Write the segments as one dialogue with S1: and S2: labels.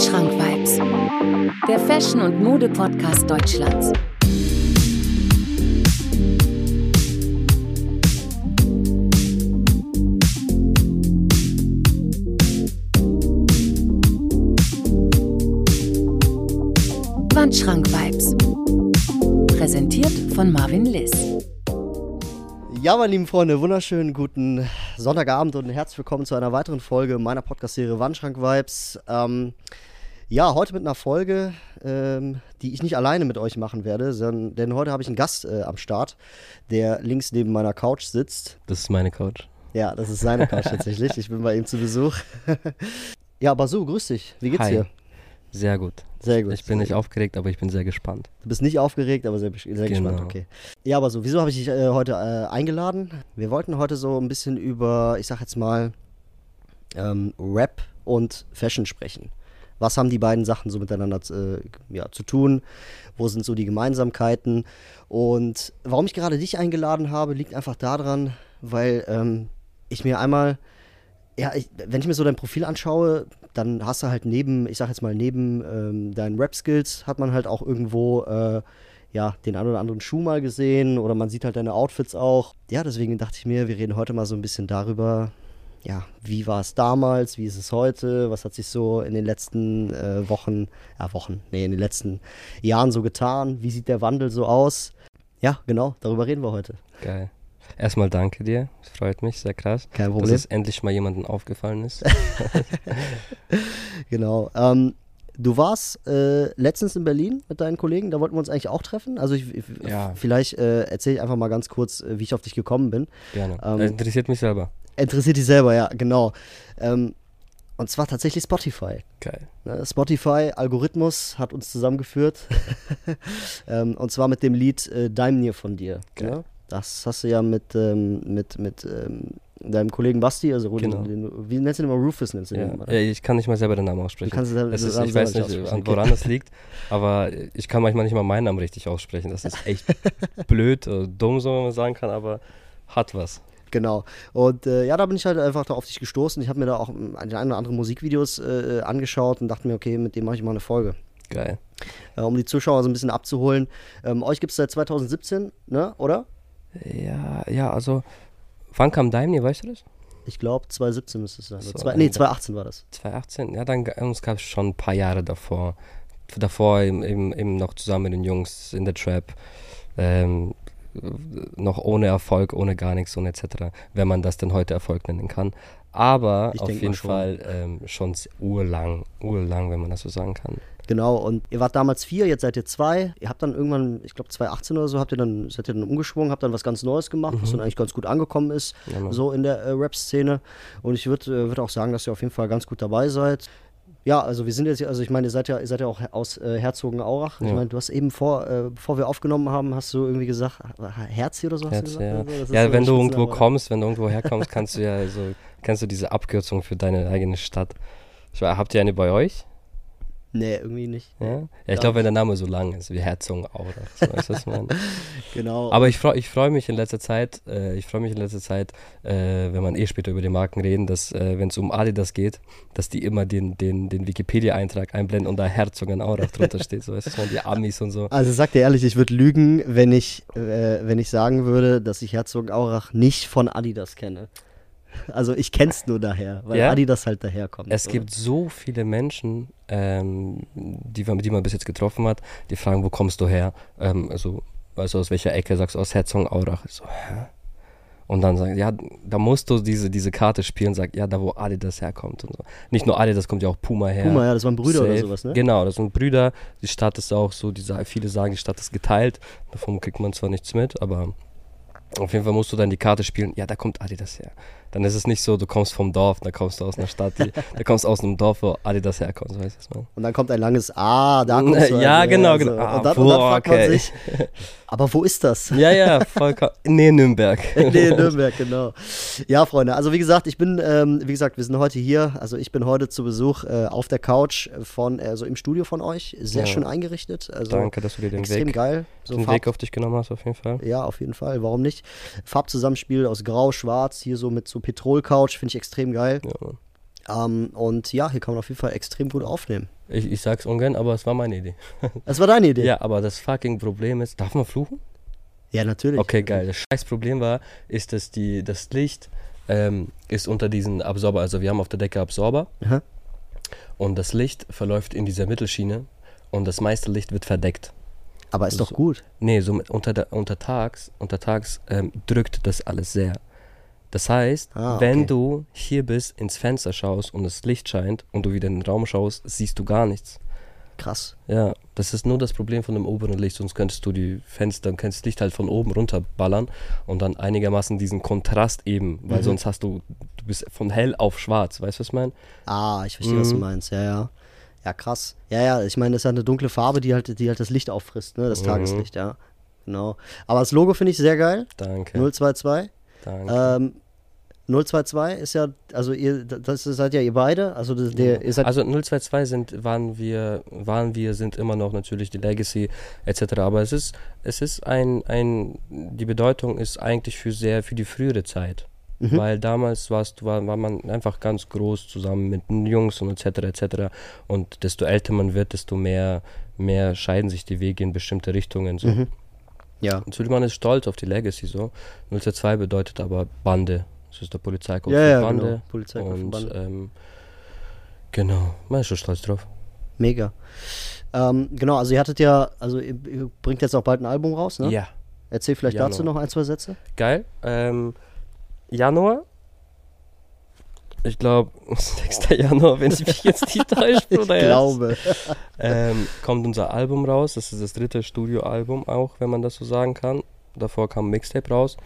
S1: Wandschrank Vibes, der Fashion- und Mode-Podcast Deutschlands. Wandschrank Vibes. Präsentiert von Marvin Liss.
S2: Ja, meine lieben Freunde, wunderschönen guten Sonntagabend und herzlich willkommen zu einer weiteren Folge meiner Podcast-Serie Wandschrank Vibes. Ähm, ja, heute mit einer Folge, ähm, die ich nicht alleine mit euch machen werde, sondern, denn heute habe ich einen Gast äh, am Start, der links neben meiner Couch sitzt.
S3: Das ist meine Couch.
S2: Ja, das ist seine Couch tatsächlich. Ich bin bei ihm zu Besuch. ja, Basu, grüß dich. Wie geht's
S3: Hi.
S2: dir?
S3: Sehr gut.
S2: Sehr gut.
S3: Ich bin nicht aufgeregt, aber ich bin sehr gespannt.
S2: Du bist nicht aufgeregt, aber sehr, sehr gespannt,
S3: Genau.
S2: okay. Ja, aber so, wieso habe ich dich äh, heute äh, eingeladen? Wir wollten heute so ein bisschen über, ich sag jetzt mal, ähm, Rap und Fashion sprechen. Was haben die beiden Sachen so miteinander äh, ja, zu tun? Wo sind so die Gemeinsamkeiten? Und warum ich gerade dich eingeladen habe, liegt einfach daran, weil ähm, ich mir einmal, ja, ich, wenn ich mir so dein Profil anschaue, dann hast du halt neben, ich sag jetzt mal, neben ähm, deinen Rap-Skills hat man halt auch irgendwo, äh, ja, den einen oder anderen Schuh mal gesehen oder man sieht halt deine Outfits auch. Ja, deswegen dachte ich mir, wir reden heute mal so ein bisschen darüber, ja, wie war es damals, wie ist es heute, was hat sich so in den letzten äh, Wochen, ja, Wochen, nee, in den letzten Jahren so getan, wie sieht der Wandel so aus? Ja, genau, darüber reden wir heute.
S3: Geil. Erstmal danke dir. Es freut mich, sehr krass.
S2: Kein
S3: Dass
S2: Problem.
S3: es endlich mal jemandem aufgefallen ist.
S2: Genau. Ähm, du warst äh, letztens in Berlin mit deinen Kollegen, da wollten wir uns eigentlich auch treffen. Also ich, ich,
S3: Ja.
S2: vielleicht äh, erzähle ich einfach mal ganz kurz, äh, wie ich auf dich gekommen bin.
S3: Gerne.
S2: Ähm,
S3: Äh, interessiert mich selber.
S2: Interessiert dich selber, ja, genau. Ähm, und zwar tatsächlich Spotify.
S3: Geil.
S2: Ne, Spotify, Algorithmus hat uns zusammengeführt. ähm, und zwar mit dem Lied äh, Daimnir von dir.
S3: Geil.
S2: Ne? Das hast du ja mit, ähm, mit, mit ähm, deinem Kollegen Basti, also
S3: Genau.
S2: den, den, wie nennst du den immer? Rufus nennst du den
S3: Ja.
S2: immer. ne?
S3: Ja, ich kann nicht mal selber den Namen
S2: Du
S3: aussprechen.
S2: kannst es selber-
S3: Es ist, ich weiß
S2: nicht okay.
S3: woran es liegt, aber ich kann manchmal nicht mal meinen Namen richtig aussprechen. Das ist echt blöd oder dumm, so man sagen kann, aber hat was.
S2: Genau. Und äh, ja, da bin ich halt einfach da auf dich gestoßen. Ich habe mir da auch die ein oder andere Musikvideos äh, angeschaut und dachte mir, okay, mit dem mache ich mal eine Folge.
S3: Geil.
S2: Äh, um die Zuschauer so ein bisschen abzuholen. Ähm, euch gibt es seit 2017, ne? Oder?
S3: Ja, ja, also, wann kam Daimler, weißt du das?
S2: Ich glaube, 2017 müsste es sein.
S3: So,
S2: zwei, nee,
S3: dann-
S2: 2018 war das.
S3: 2018, ja, dann g- uns gab es schon ein paar Jahre davor. Davor eben, eben, eben noch zusammen mit den Jungs in der Trap. Ähm, noch ohne Erfolg, ohne gar nichts und etc. Wenn man das denn heute Erfolg nennen kann. Aber
S2: Ich
S3: auf jeden
S2: schon.
S3: Fall ähm, schon urlang, urlang, wenn man das so sagen kann.
S2: Genau. Und ihr wart damals vier, jetzt seid ihr zwei. Ihr habt dann irgendwann, ich glaube 2018 oder so, habt ihr dann, seid ihr dann umgeschwungen, habt dann was ganz Neues gemacht, was dann eigentlich ganz gut angekommen ist,
S3: Mhm. Mann.
S2: so in der äh, Rap-Szene. Und ich würde äh, würd auch sagen, dass ihr auf jeden Fall ganz gut dabei seid. Ja, also wir sind jetzt, also ich meine, ihr seid ja, ihr seid ja auch aus äh, Herzogenaurach. Ich
S3: Ja.
S2: meine, du hast eben vor, äh, bevor wir aufgenommen haben, hast du irgendwie gesagt, Herzi oder so hast
S3: Herz,
S2: du gesagt?
S3: ja,
S2: oder so? Das ist
S3: ja wenn du irgendwo
S2: Spitzname.
S3: kommst, wenn du irgendwo herkommst, kannst du ja so, kennst du diese Abkürzung für deine eigene Stadt. Ich weiß, habt ihr eine bei euch?
S2: Nee, irgendwie nicht.
S3: Ja, ja ich
S2: Ja.
S3: glaube, wenn der Name so lang ist, wie Herzogenaurach. So, was ich meine?
S2: Genau.
S3: Aber ich freue ich freu mich in letzter Zeit, äh, ich freue mich in letzter Zeit, äh, wenn man eh später über die Marken reden, dass, äh, wenn es um Adidas geht, dass die immer den, den, den Wikipedia-Eintrag einblenden und da Herzogenaurach drunter steht, so ich meine? die Amis und so.
S2: Also sag dir ehrlich, ich würde lügen, wenn ich, äh, wenn ich sagen würde, dass ich Herzogenaurach nicht von Adidas kenne. Also ich kenn's nur daher, weil
S3: Ja?
S2: Adidas halt daherkommt.
S3: Es
S2: oder?
S3: gibt so viele Menschen, ähm, die, man- die man bis jetzt getroffen hat, die fragen, wo kommst du her? Ähm, also, weißt du, aus welcher Ecke? Sagst du, aus Herzogenaurach. Ich so, hä? Und dann sagen, ja, da musst du diese, diese Karte spielen, sag, ja, da wo Adidas herkommt und so. Nicht nur Adidas, kommt ja auch Puma her.
S2: Puma, ja, das waren Brüder oder
S3: Safe.
S2: sowas, ne?
S3: Genau, das sind Brüder. Die Stadt ist auch so, die, viele sagen, die Stadt ist geteilt. Davon kriegt man zwar nichts mit, aber auf jeden Fall musst du dann die Karte spielen. Ja, da kommt Adidas her. Dann ist es nicht so, du kommst vom Dorf, da kommst du aus einer Stadt, die, da kommst du aus einem Dorf, wo Adidas herkommt. So weißt du, was?
S2: Und dann kommt ein langes Ah, da kommst du.
S3: Ja,
S2: also,
S3: genau,
S2: also.
S3: genau. Ah,
S2: und, dann, und dann
S3: boah,
S2: fragt man
S3: okay.
S2: sich, aber wo ist das?
S3: Ja, ja, vollkommen. Nee, Nürnberg.
S2: nee, Nürnberg, genau. Ja, Freunde, also wie gesagt, ich bin, ähm, wie gesagt, wir sind heute hier, also ich bin heute zu Besuch äh, auf der Couch von, also im Studio von euch, sehr
S3: Ja.
S2: schön eingerichtet, also
S3: Danke, dass du dir den
S2: extrem
S3: Weg,
S2: geil. So
S3: den Weg auf dich genommen hast, auf jeden Fall.
S2: Ja, auf jeden Fall. Warum nicht? Farbzusammenspiel aus Grau, Schwarz, hier so mit so Petrol-Couch, finde ich extrem geil.
S3: Ja.
S2: Ähm, und ja, hier kann man auf jeden Fall extrem gut aufnehmen.
S3: Ich, ich sag's ungern, aber es war meine Idee.
S2: Das war deine Idee?
S3: Ja, aber das fucking Problem ist, darf man fluchen?
S2: Ja, natürlich.
S3: Okay, geil. Das scheiß Problem war, ist, dass die, das Licht ähm, ist unter diesen Absorber, also wir haben auf der Decke Absorber
S2: Aha.
S3: und das Licht verläuft in dieser Mittelschiene und das meiste Licht wird verdeckt.
S2: Aber ist doch
S3: So.
S2: gut.
S3: Nee, so unter, untertags, untertags ähm, drückt das alles sehr. Das heißt,
S2: Ah,
S3: wenn
S2: okay.
S3: du hier bist, ins Fenster schaust und das Licht scheint und du wieder in den Raum schaust, siehst du gar nichts.
S2: Krass.
S3: Ja, das ist nur das Problem von dem oberen Licht, sonst könntest du die Fenster, könntest Licht halt von oben runterballern und dann einigermaßen diesen Kontrast eben, weil
S2: Mhm.
S3: sonst hast du, du bist von hell auf schwarz, weißt du, was ich meine?
S2: Ah, ich verstehe, was du
S3: Mhm.
S2: meinst. Ja, ja. Ja, krass. Ja, ja, ich meine, das ist ja eine dunkle Farbe, die halt, die halt das Licht auffrisst, ne? Das
S3: Mhm.
S2: Tageslicht, ja. Genau. Aber das Logo finde ich sehr geil.
S3: Danke.
S2: 022.
S3: danke.
S2: Ähm, 022 ist ja, also ihr, das seid ja ihr beide. Also das, der, ihr seid
S3: Also 022 sind, waren wir, waren wir, sind immer noch natürlich die Legacy etc. Aber es ist, es ist ein, ein, die Bedeutung ist eigentlich für sehr, für die frühere Zeit.
S2: Mhm.
S3: Weil damals warst, war, war man einfach ganz groß zusammen mit den Jungs und etc. etc. Und desto älter man wird, desto mehr, mehr scheiden sich die Wege in bestimmte Richtungen. So.
S2: Mhm. ja.
S3: Und Suleiman ist stolz auf die Legacy so. 022 bedeutet aber Bande. Das ist der Polizeikopf
S2: Ja, ja,
S3: Bande.
S2: genau. Polizeikopf
S3: und
S2: Bande.
S3: Ähm, genau, man ist schon stolz drauf.
S2: Mega. Ähm, genau, also ihr hattet ja, also ihr, ihr bringt jetzt auch bald ein Album raus, ne?
S3: Ja.
S2: Erzähl vielleicht
S3: Januar.
S2: dazu noch ein, zwei Sätze.
S3: Geil. Ähm, Januar. Ich glaube, 6. Januar, wenn ich mich jetzt nicht täusche,
S2: Ich
S3: Bruder.
S2: glaube.
S3: Ähm, kommt unser Album raus. Das ist das dritte Studioalbum auch, wenn man das so sagen kann. Davor kam ein Mixtape raus.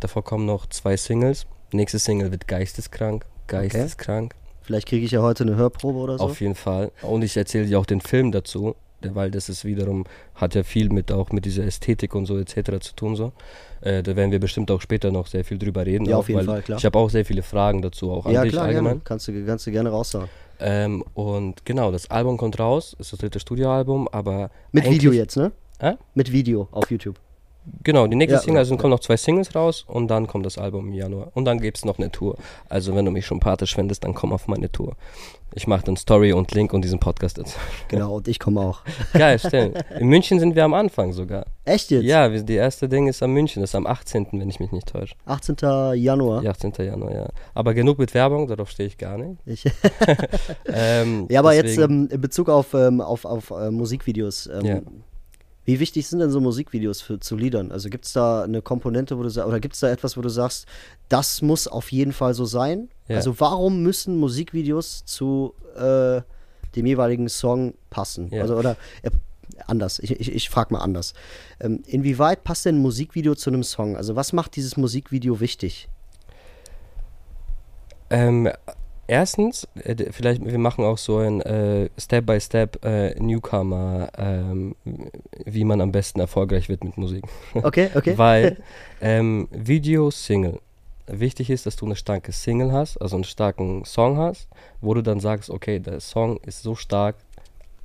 S3: Davor kommen noch zwei Singles. Nächste Single wird Geisteskrank. Geisteskrank.
S2: Vielleicht kriege ich ja heute eine Hörprobe oder so.
S3: Auf jeden Fall. Und ich erzähle dir auch den Film dazu, weil das ist wiederum, hat ja viel mit auch mit dieser Ästhetik und so etc. zu tun. So. Äh, da werden wir bestimmt auch später noch sehr viel drüber reden.
S2: Ja,
S3: auch,
S2: auf jeden
S3: weil
S2: Fall, klar.
S3: Ich habe auch sehr viele Fragen dazu, auch an
S2: ja,
S3: dich
S2: klar,
S3: allgemein.
S2: gerne. Kannst du, kannst du gerne raushauen.
S3: Ähm, und genau, das Album kommt raus, ist das dritte Studioalbum, aber
S2: Mit Video jetzt, ne?
S3: Hä?
S2: Mit Video auf YouTube.
S3: Genau, die nächste
S2: Ja,
S3: Single, also
S2: ja.
S3: kommen noch zwei Singles raus und dann kommt das Album im Januar. Und dann gibt es noch eine Tour. Also wenn du mich schon pathisch findest, dann komm auf meine Tour. Ich mache dann Story und Link und diesen Podcast dazu.
S2: Genau, und ich komme auch.
S3: Geil, stellen. In München sind wir am Anfang sogar.
S2: Echt jetzt?
S3: Ja, wir- die erste Ding ist am München, das ist am 18., wenn ich mich nicht täusche.
S2: 18. Januar.
S3: Ja, 18. Januar, ja. Aber genug mit Werbung, darauf stehe ich gar nicht.
S2: Ich,
S3: Ähm,
S2: ja, aber jetzt
S3: deswegen-
S2: ähm, in Bezug auf, ähm, auf, auf äh, Musikvideos. Ähm,
S3: Ja.
S2: Wie wichtig sind denn so Musikvideos für, zu Liedern? Also gibt es da eine Komponente, wo du sagst, oder gibt es da etwas, wo du sagst, das muss auf jeden Fall so sein?
S3: Ja.
S2: Also warum müssen Musikvideos zu äh, dem jeweiligen Song passen?
S3: Ja.
S2: Also oder äh, anders, ich, ich, ich frage mal anders. Ähm, inwieweit passt denn ein Musikvideo zu einem Song? Also was macht dieses Musikvideo wichtig?
S3: Ähm, erstens, äh, vielleicht, wir machen auch so ein äh, Step-by-Step äh, Newcomer, ähm, wie man am besten erfolgreich wird mit Musik.
S2: Okay, okay.
S3: Weil ähm, Video, Single. Wichtig ist, dass du eine starke Single hast, also einen starken Song hast, wo du dann sagst, okay, der Song ist so stark,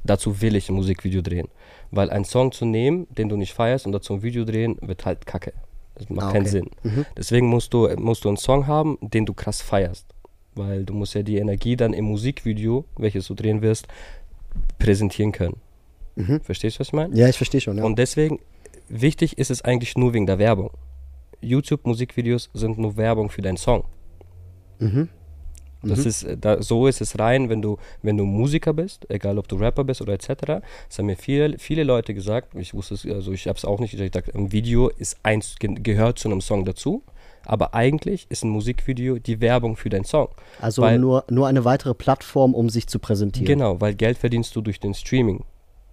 S3: dazu will ich ein Musikvideo drehen. Weil ein Song zu nehmen, den du nicht feierst und dazu ein Video drehen, wird halt kacke. Das macht
S2: Ah,
S3: keinen
S2: okay.
S3: Sinn.
S2: Mhm.
S3: Deswegen musst du, musst du einen Song haben, den du krass feierst. Weil du musst ja die Energie dann im Musikvideo, welches du drehen wirst, präsentieren können.
S2: Mhm.
S3: Verstehst du, was ich meine?
S2: Ja, ich verstehe schon. Ja.
S3: Und deswegen, wichtig ist es eigentlich nur wegen der Werbung. YouTube-Musikvideos sind nur Werbung für deinen Song.
S2: mhm.
S3: Das
S2: Mhm.
S3: ist, äh, da, so ist es rein, wenn du, wenn du Musiker bist, egal ob du Rapper bist oder etc. Das haben mir viele, viele Leute gesagt, ich wusste es, also ich habe es auch nicht, ich dachte, ein Video ist eins, ge- gehört zu einem Song dazu, aber eigentlich ist ein Musikvideo die Werbung für deinen Song.
S2: Also
S3: weil-
S2: nur, nur eine weitere Plattform, um sich zu präsentieren.
S3: Genau, weil Geld verdienst du durch den Streaming.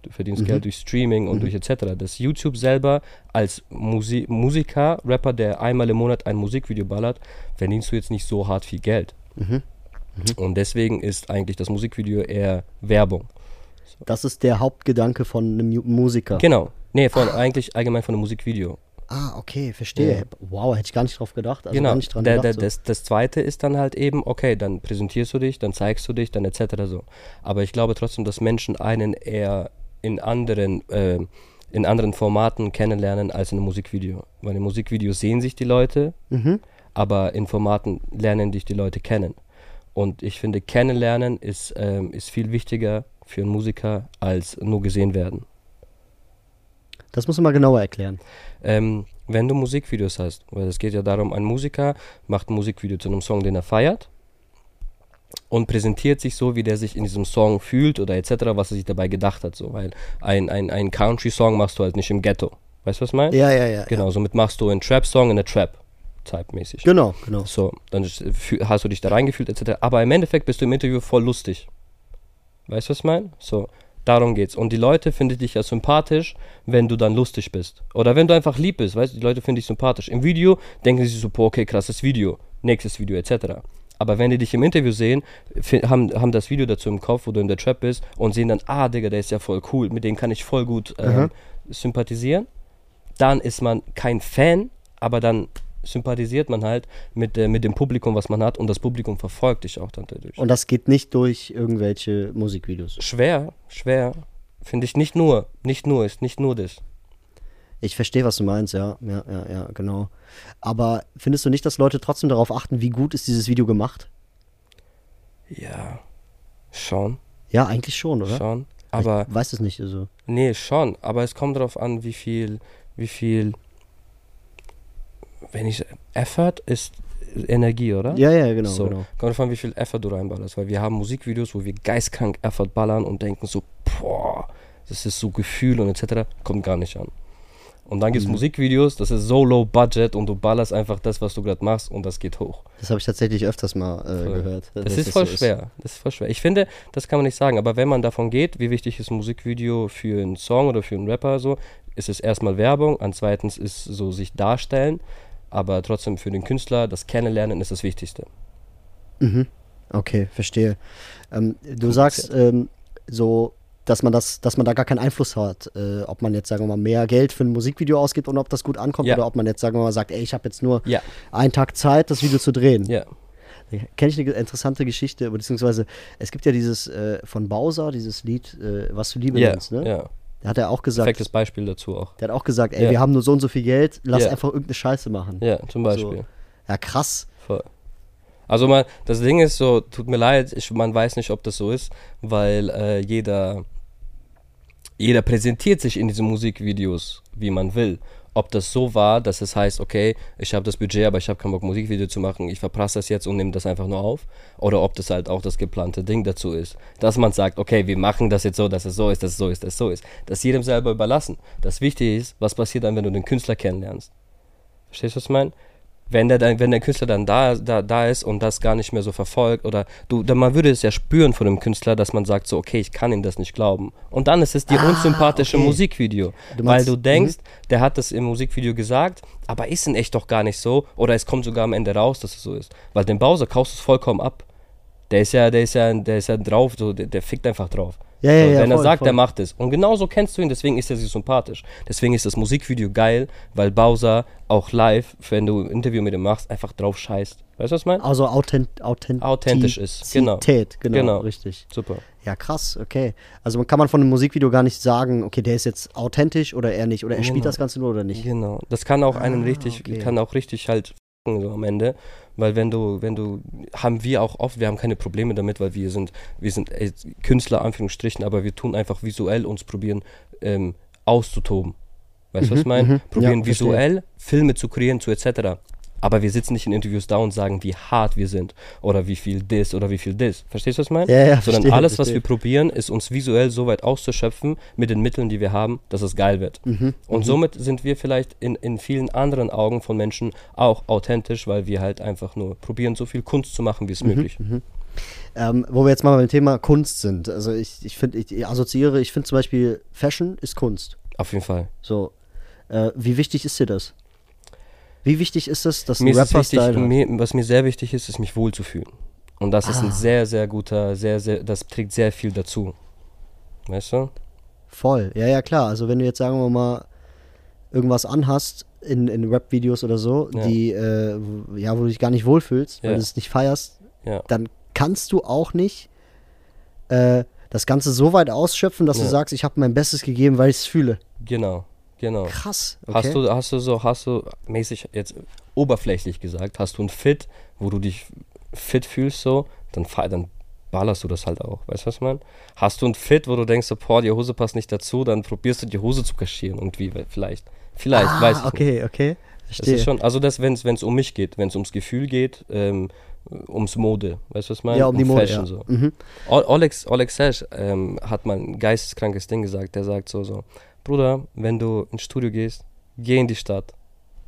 S3: Du verdienst
S2: Mhm.
S3: Geld durch Streaming und durch etc. Das YouTube selber als Musi Musiker, Rapper, der einmal im Monat ein Musikvideo ballert, verdienst du jetzt nicht so hart viel Geld.
S2: Mhm.
S3: Und deswegen ist eigentlich das Musikvideo eher Werbung.
S2: Das ist der Hauptgedanke von einem Mu- Musiker.
S3: Genau. Nee, von, eigentlich allgemein von einem Musikvideo.
S2: Ah, okay, verstehe.
S3: Ja.
S2: Wow, hätte ich gar nicht drauf gedacht. Also
S3: genau.
S2: dran
S3: der,
S2: gedacht.
S3: der,
S2: so.
S3: das, das zweite ist dann halt eben, okay, dann präsentierst du dich, dann zeigst du dich, dann etc. so. Aber ich glaube trotzdem, dass Menschen einen eher in anderen, äh, in anderen Formaten kennenlernen als in einem Musikvideo. Weil in Musikvideos sehen sich die Leute,
S2: Mhm.
S3: aber in Formaten lernen dich die Leute kennen. Und ich finde, kennenlernen ist, ähm, ist viel wichtiger für einen Musiker als nur gesehen werden.
S2: Das muss man mal genauer erklären.
S3: Ähm, wenn du Musikvideos hast, weil es geht ja darum, ein Musiker macht ein Musikvideo zu einem Song, den er feiert und präsentiert sich so, wie der sich in diesem Song fühlt oder etc., was er sich dabei gedacht hat. So, weil ein, ein, ein Country-Song machst du halt nicht im Ghetto. Weißt du, was ich meine?
S2: Ja, ja, ja.
S3: Genau, somit machst du einen Trap-Song in der Trap-Type-mäßig.
S2: Genau, genau.
S3: So, dann hast du dich da reingefühlt etc. Aber im Endeffekt bist du im Interview voll lustig. Weißt du, was ich meine? So, darum geht's. Und die Leute finden dich ja sympathisch, wenn du dann lustig bist. Oder wenn du einfach lieb bist, weißt du, die Leute finden dich sympathisch. Im Video denken sie so, okay, krasses Video, nächstes Video etc. Aber wenn die dich im Interview sehen, haben, haben das Video dazu im Kopf, wo du in der Trap bist und sehen dann, ah, Digga, der ist ja voll cool, mit dem kann ich voll gut ähm, sympathisieren. Dann ist man kein Fan, aber dann sympathisiert man halt mit, äh, mit dem Publikum, was man hat und das Publikum verfolgt dich auch dann dadurch.
S2: Und das geht nicht durch irgendwelche Musikvideos.
S3: schwer, schwer, finde ich nicht nur, nicht nur, ist nicht nur das.
S2: Ich verstehe, was du meinst, ja. Ja, ja, ja, genau. Aber findest du nicht, dass Leute trotzdem darauf achten, wie gut ist dieses Video gemacht?
S3: Ja, schon,
S2: Ja, eigentlich schon, oder?
S3: schon. Aber,
S2: ich weiß es nicht. Also.
S3: nee, schon. Aber es kommt darauf an, wie viel, wie viel, wenn ich, Effort ist Energie, oder?
S2: Ja, ja, genau.
S3: so,
S2: genau.
S3: kommt an, wie viel Effort du reinballerst. Weil wir haben Musikvideos, wo wir geistkrank Effort ballern und denken so, boah, das ist so Gefühl und etc. Kommt gar nicht an. Und dann gibt es
S2: Mhm.
S3: Musikvideos, das ist so low budget und du ballerst einfach das, was du gerade machst und das geht hoch.
S2: Das habe ich tatsächlich öfters mal äh, gehört.
S3: Das, ist voll
S2: so
S3: schwer. Das ist voll schwer. Ich finde, das kann man nicht sagen, aber wenn man davon geht, wie wichtig ist ein Musikvideo für einen Song oder für einen Rapper so, ist es erstmal Werbung, an zweitens ist so sich darstellen, aber trotzdem für den Künstler das Kennenlernen ist das Wichtigste.
S2: Mhm. Okay, verstehe. Ähm, du sagst ähm, so, dass man das, dass man da gar keinen Einfluss hat, äh, ob man jetzt, sagen wir mal, mehr Geld für ein Musikvideo ausgibt und ob das gut ankommt
S3: Ja.
S2: oder ob man jetzt, sagen wir mal, sagt, ey, ich habe jetzt nur
S3: Ja,
S2: einen Tag Zeit, das Video zu drehen.
S3: ja,
S2: Kenne ich eine interessante Geschichte, beziehungsweise es gibt ja dieses äh, von Bowser, dieses Lied, äh, was du Liebe
S3: ja,
S2: nennst, ne?
S3: ja.
S2: Da hat er auch gesagt,
S3: Perfektes Beispiel dazu auch.
S2: der hat auch gesagt, ey,
S3: Ja.
S2: wir haben nur so und so viel Geld, lass
S3: Ja.
S2: einfach irgendeine Scheiße machen.
S3: Ja, zum Beispiel.
S2: Ja, krass.
S3: Voll. Also man, das Ding ist so, tut mir leid, ich, man weiß nicht, ob das so ist, weil äh, jeder, jeder präsentiert sich in diesen Musikvideos, wie man will. Ob das so war, dass es heißt, okay, ich habe das Budget, aber ich habe keinen Bock, Musikvideo zu machen, ich verprasse das jetzt und nehme das einfach nur auf. Oder ob das halt auch das geplante Ding dazu ist. Dass man sagt, okay, wir machen das jetzt so, dass es so ist, dass es so ist, dass es so ist. Das jedem selber überlassen. Das Wichtige ist, was passiert dann, wenn du den Künstler kennenlernst. Verstehst du, was ich meine? Wenn der, dann, wenn der Künstler dann da, da, da ist und das gar nicht mehr so verfolgt oder du, dann man würde es ja spüren von dem Künstler, dass man sagt so, okay, ich kann ihm das nicht glauben. Und dann ist es dir
S2: Ah,
S3: unsympathische
S2: okay.
S3: Musikvideo.
S2: Du
S3: weil du denkst, der hat das im Musikvideo gesagt, aber ist in echt doch gar nicht so. Oder es kommt sogar am Ende raus, dass es so ist. Weil den Bowser kaufst du es vollkommen ab. Der ist ja, der ist ja, der ist ja drauf, so, der, der fickt einfach drauf.
S2: Ja, ja,
S3: so,
S2: ja,
S3: wenn er
S2: voll,
S3: sagt,
S2: voll.
S3: er macht es. Und genauso kennst du ihn, deswegen ist er sich sympathisch. Deswegen ist das Musikvideo geil, weil Bowser auch live, wenn du ein Interview mit ihm machst, einfach drauf scheißt. Weißt du, was ich meine?
S2: Also authent authent
S3: Authentisch ist, genau.
S2: Genau,
S3: Genau.
S2: richtig.
S3: Super.
S2: Ja, krass, okay. Also man kann man von einem Musikvideo gar nicht sagen, okay, der ist jetzt authentisch oder er nicht. Oder er spielt
S3: Genau.
S2: das Ganze nur oder nicht.
S3: Genau. Das kann auch einen
S2: Ah,
S3: richtig,
S2: okay.
S3: kann auch richtig halt so am Ende. Weil wenn du, wenn du, haben wir auch oft, wir haben keine Probleme damit, weil wir sind, wir sind äh, Künstler, Anführungsstrichen, aber wir tun einfach visuell uns probieren ähm, auszutoben. Weißt du, was ich meine?
S2: mhm.
S3: Probieren
S2: Ja,
S3: visuell Filme zu kreieren, zu etc. Aber wir sitzen nicht in Interviews da und sagen, wie hart wir sind oder wie viel das oder wie viel das. Verstehst du, was ich meine?
S2: Ja, ja,
S3: Sondern
S2: verstehe,
S3: alles, was
S2: verstehe.
S3: wir probieren, ist uns visuell so weit auszuschöpfen mit den Mitteln, die wir haben, dass es geil wird.
S2: Mhm.
S3: Und somit sind wir vielleicht in, in vielen anderen Augen von Menschen auch authentisch, weil wir halt einfach nur probieren, so viel Kunst zu machen, wie es möglich.
S2: Ähm, wo wir jetzt mal beim Thema Kunst sind. Also ich, ich finde, ich assoziiere, ich finde zum Beispiel, Fashion ist Kunst.
S3: Auf jeden Fall.
S2: So. Äh, wie wichtig ist dir das? Wie wichtig ist es, dass ein
S3: Mir ist es
S2: Rapper
S3: wichtig, mir, was mir sehr wichtig ist, ist mich wohlzufühlen. Und das ist
S2: Ah.
S3: ein sehr, sehr guter, sehr, sehr, das trägt sehr viel dazu. Weißt du?
S2: Voll, ja, ja, klar. Also wenn du jetzt, sagen wir mal, irgendwas anhast in, in Rap-Videos oder so,
S3: Ja.
S2: die, äh, ja, wo du dich gar nicht wohlfühlst, weil
S3: Ja.
S2: du es nicht feierst,
S3: Ja.
S2: dann kannst du auch nicht äh, das Ganze so weit ausschöpfen, dass du sagst, ich habe mein Bestes gegeben, weil ich es fühle.
S3: Genau. Genau.
S2: Krass. Okay.
S3: Hast du, hast du so, hast du mäßig jetzt oberflächlich gesagt, hast du ein Fit, wo du dich fit fühlst so, dann, dann ballerst du das halt auch. Weißt du, was ich meine? Hast du ein Fit, wo du denkst, so, boah, die Hose passt nicht dazu, dann probierst du die Hose zu kaschieren irgendwie, vielleicht. Vielleicht,
S2: ah,
S3: weiß ich
S2: okay,
S3: nicht.
S2: okay.
S3: Das
S2: Verstehe.
S3: ist schon, also das, wenn es um mich geht, wenn es ums Gefühl geht, ähm, ums Mode, weißt du, was ich meine?
S2: ja, um die Mode.
S3: Fashion
S2: ja.
S3: so.
S2: Mhm.
S3: Olex, Olex Sash ähm, hat mal ein geisteskrankes Ding gesagt. Der sagt so, so, Bruder, wenn du ins Studio gehst, geh in die Stadt,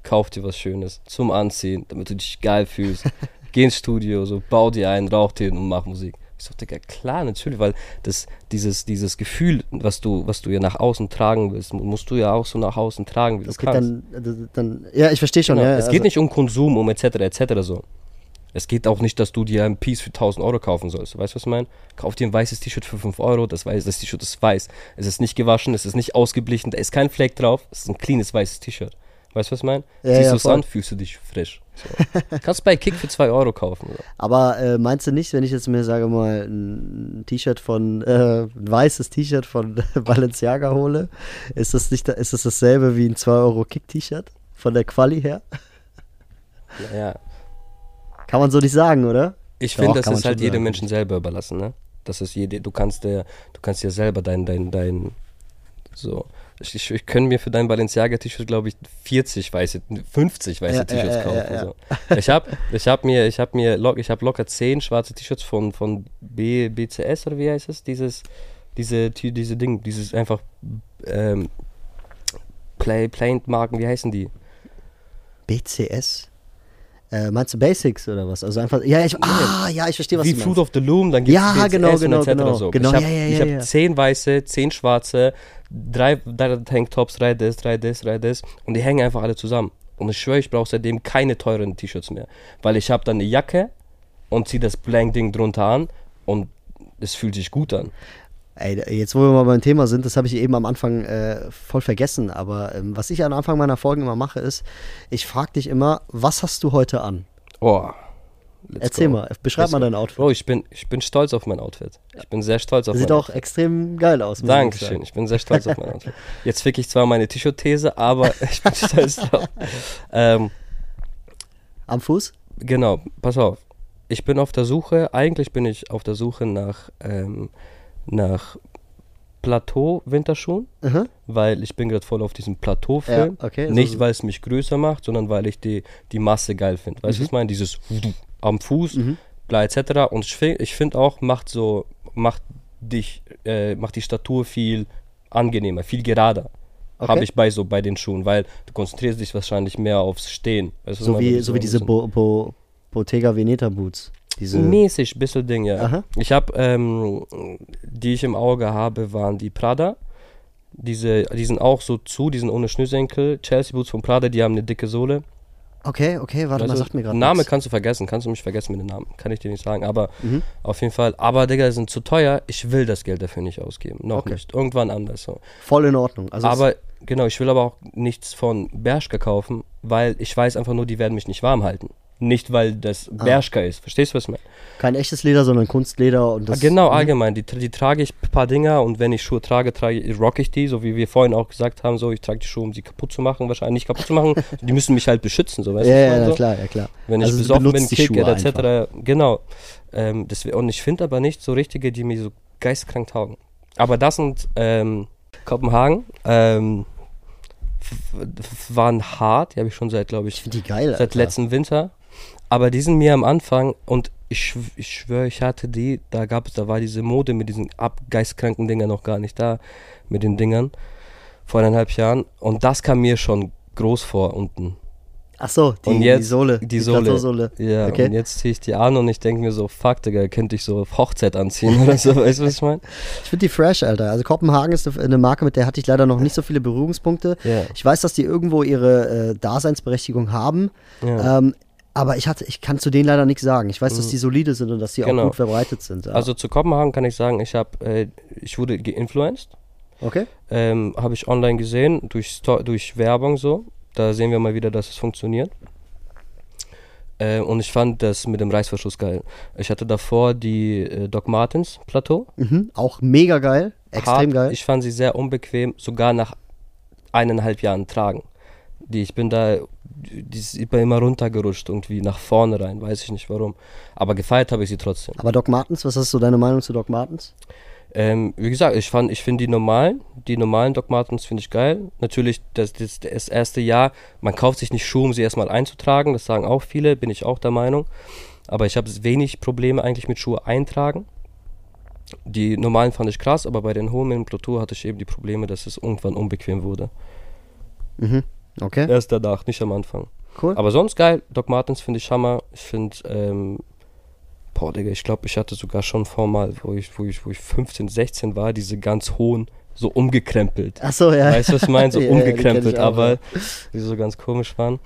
S3: kauf dir was Schönes zum Anziehen, damit du dich geil fühlst. geh ins Studio, so, bau dir ein, rauch dir und mach Musik. Ich so, Digga, klar, natürlich, weil das, dieses, dieses Gefühl, was du, was du ja nach außen tragen willst, mu- musst du ja auch so nach außen tragen, wie
S2: Das
S3: du
S2: geht
S3: kannst.
S2: dann, dann, ja, ich verstehe schon.
S3: Genau.
S2: Ja,
S3: es
S2: also-
S3: geht nicht um Konsum, um etc. etc. so. Es geht auch nicht, dass du dir ein Piece für 1000 Euro kaufen sollst. Weißt du, was ich meine? Kauf dir ein weißes T-Shirt für 5 Euro. Das, weiß, das T-Shirt ist weiß. Es ist nicht gewaschen, es ist nicht ausgeblichen, da ist kein Fleck drauf. Es ist ein cleanes weißes T-Shirt. Weißt du, was ich meine?
S2: Ja,
S3: Siehst
S2: ja,
S3: du es an, fühlst du dich frisch. So. Kannst bei Kick für 2 Euro kaufen. So.
S2: Aber äh, meinst du nicht, wenn ich jetzt mir, sage mal, ein T-Shirt von, äh, ein weißes T-Shirt von Balenciaga hole, ist das nicht, ist das dasselbe wie ein 2 Euro Kick-T-Shirt? Von der Quali her?
S3: Naja.
S2: Kann man so nicht sagen, oder?
S3: Ich finde, das ist halt jedem
S2: sagen.
S3: Menschen selber überlassen, ne? Das ist jede, du kannst dir, du kannst dir selber dein, dein, dein, so. Ich, ich, ich könnte mir für dein Balenciaga-T-Shirt, glaube ich, 40 weiße, 50 weiße
S2: Ja,
S3: T-Shirts
S2: ja, ja,
S3: kaufen.
S2: ja,
S3: So. Ich habe ich hab mir, ich habe mir, lock, ich habe locker 10 schwarze T-Shirts von, von B, BCS oder wie heißt es? Dieses, diese, diese Ding, dieses einfach, ähm, Play, Plaint-Marken, wie heißen die?
S2: BCS? Äh, meinst du Basics oder was? Also einfach, ja, ich, ah, ja, ich verstehe, was
S3: wie
S2: du
S3: Fruit
S2: meinst.
S3: of the Loom, dann gibt
S2: Ja,
S3: BCS
S2: genau, genau,
S3: etc.
S2: genau.
S3: So.
S2: Genau,
S3: ich habe
S2: ja, ja,
S3: ich
S2: ja,
S3: hab
S2: ja.
S3: zehn weiße, zehn schwarze, drei, drei Tanktops, drei das, drei das, drei das und die hängen einfach alle zusammen. Und ich schwöre, ich brauche seitdem keine teuren T-Shirts mehr, weil ich habe dann eine Jacke und ziehe das Blank-Ding drunter an und es fühlt sich gut an.
S2: Ey, jetzt wo wir mal beim Thema sind, das habe ich eben am Anfang äh, voll vergessen, aber ähm, was ich am Anfang meiner Folgen immer mache, ist, ich frage dich immer, was hast du heute an?
S3: Oh.
S2: Erzähl
S3: go.
S2: mal, beschreib
S3: Let's
S2: mal dein Outfit.
S3: Bro, ich bin, ich bin stolz auf mein Outfit. Ich bin sehr stolz auf
S2: Sieht
S3: mein
S2: auch extrem geil aus. ich
S3: Dankeschön,
S2: sagen.
S3: ich bin sehr stolz auf mein Outfit. Jetzt fick ich zwar meine T-Shirt-These, aber ich bin stolz drauf. Ähm,
S2: Am Fuß?
S3: Genau, pass auf. Ich bin auf der Suche, eigentlich bin ich auf der Suche nach, ähm, nach Plateau-Winterschuhen,
S2: Aha.
S3: weil ich bin gerade voll auf diesem
S2: Ja,
S3: Plateau-Film.
S2: okay. also
S3: Nicht,
S2: so-
S3: weil es mich größer macht, sondern weil ich die, die Masse geil finde. Weißt du, was ich meine? Dieses am Fuß,
S2: Mhm.
S3: bla etc. Und ich finde ich find auch, macht so, macht dich, äh, macht die Statur viel angenehmer, viel gerader.
S2: Okay.
S3: Habe ich bei so bei den Schuhen, weil du konzentrierst dich wahrscheinlich mehr aufs Stehen. Weißt du,
S2: so, wie, so wie diese Bo Bo Bottega Veneta Boots. Diese,
S3: Mäßig, bisschen Ding, ja.
S2: Aha.
S3: Ich habe, ähm, die ich im Auge habe, waren die Prada. Diese, die sind auch so zu, die sind ohne Schnürsenkel. Chelsea Boots von Prada, die haben eine dicke Sohle.
S2: Okay, okay, warte mal,
S3: Also,
S2: sagt mir gerade
S3: Name
S2: nichts.
S3: kannst du vergessen, kannst du mich vergessen mit dem Namen. Kann ich dir nicht sagen, aber
S2: Mhm.
S3: auf jeden Fall. Aber Digga, die sind zu teuer. Ich will das Geld dafür nicht ausgeben. Noch
S2: Okay.
S3: nicht. Irgendwann anders so.
S2: Voll in Ordnung. Also
S3: aber genau, ich will aber auch nichts von Bershka kaufen, weil ich weiß einfach nur, die werden mich nicht warm halten. Nicht, weil das
S2: Ah.
S3: Bershka ist. Verstehst du, was ich meine?
S2: kein echtes Leder, sondern Kunstleder und das.
S3: Ah, genau,
S2: Mhm.
S3: allgemein. Die, die trage ich ein paar Dinger und wenn ich Schuhe trage, trage rock ich die, so wie wir vorhin auch gesagt haben, so ich trage die Schuhe, um sie kaputt zu machen, wahrscheinlich nicht kaputt zu machen. die müssen mich halt beschützen, so weißt
S2: Ja,
S3: du. ich
S2: ja,
S3: so?
S2: klar, ja klar.
S3: Wenn ich
S2: Also du
S3: besoffen bin, kick etc. Genau. Ähm, das, und ich finde aber nicht so richtige, die mir so geistkrank taugen. Aber das sind ähm, Kopenhagen. Ähm, waren hart, die habe ich schon seit, glaube
S2: Ich
S3: ich,
S2: die geil.
S3: seit letztem Winter. Aber die sind mir am Anfang und ich, schw- ich schwöre, ich hatte die, da gab es, da war diese Mode mit diesen abgeistkranken Dingern noch gar nicht da, mit den Dingern vor eineinhalb Jahren. Und das kam mir schon groß vor unten.
S2: Ach so, die,
S3: Und jetzt
S2: die Sohle.
S3: die Sohle.
S2: Plateausohle.
S3: Ja,
S2: Okay.
S3: und jetzt ziehe ich die an und ich denke mir so, fuck, Digga, könnte ich so auf Hochzeit anziehen oder so, weißt du, was ich meine?
S2: Ich finde die fresh, Alter. Also Kopenhagen ist eine- Marke, mit der hatte ich leider noch nicht so viele Berührungspunkte.
S3: Ja.
S2: Ich weiß, dass die irgendwo ihre äh, Daseinsberechtigung haben.
S3: ja.
S2: Ähm, aber ich hatte, ich kann zu denen leider nichts sagen. Ich weiß, dass die solide sind und dass die
S3: Genau.
S2: auch gut verbreitet sind. Ja.
S3: Also zu Kopenhagen kann ich sagen, ich habe, äh, ich wurde geinfluenced,
S2: okay.
S3: ähm, habe ich online gesehen, durch, durch Werbung so. Da sehen wir mal wieder, dass es funktioniert. Äh, und ich fand das mit dem Reißverschluss geil. Ich hatte davor die äh, Doc Martens Plateau.
S2: Mhm. Auch mega geil. Extrem
S3: Hart.
S2: geil.
S3: Ich fand sie sehr unbequem, sogar nach eineinhalb Jahren tragen. Die, ich bin da die ist immer runtergerutscht, irgendwie nach vorne rein, weiß ich nicht warum. Aber gefeiert habe ich sie trotzdem.
S2: Aber Doc Martens, was ist so deine Meinung zu Doc Martens?
S3: Ähm, wie gesagt, ich fand, ich finde die normalen, die normalen Doc Martens finde ich geil. Natürlich, das, das, das erste Jahr, man kauft sich nicht Schuhe, um sie erstmal einzutragen, das sagen auch viele, bin ich auch der Meinung. Aber ich habe wenig Probleme eigentlich mit Schuhe eintragen. Die normalen fand ich krass, aber bei den hohen Pro Tour hatte ich eben die Probleme, dass es irgendwann unbequem wurde.
S2: Mhm. Okay.
S3: Erst danach, nicht am Anfang.
S2: Cool.
S3: Aber sonst geil. Doc Martens finde ich Hammer. Ich finde, ähm, boah, Digga, ich glaube, ich hatte sogar schon vor mal, wo ich, wo, ich, wo ich 15, 16 war, diese ganz hohen so umgekrempelt.
S2: Ach so, ja.
S3: Weißt du, was ich meine? So
S2: Ja, ja,
S3: umgekrempelt,
S2: auch,
S3: aber
S2: ja.
S3: die so ganz komisch waren.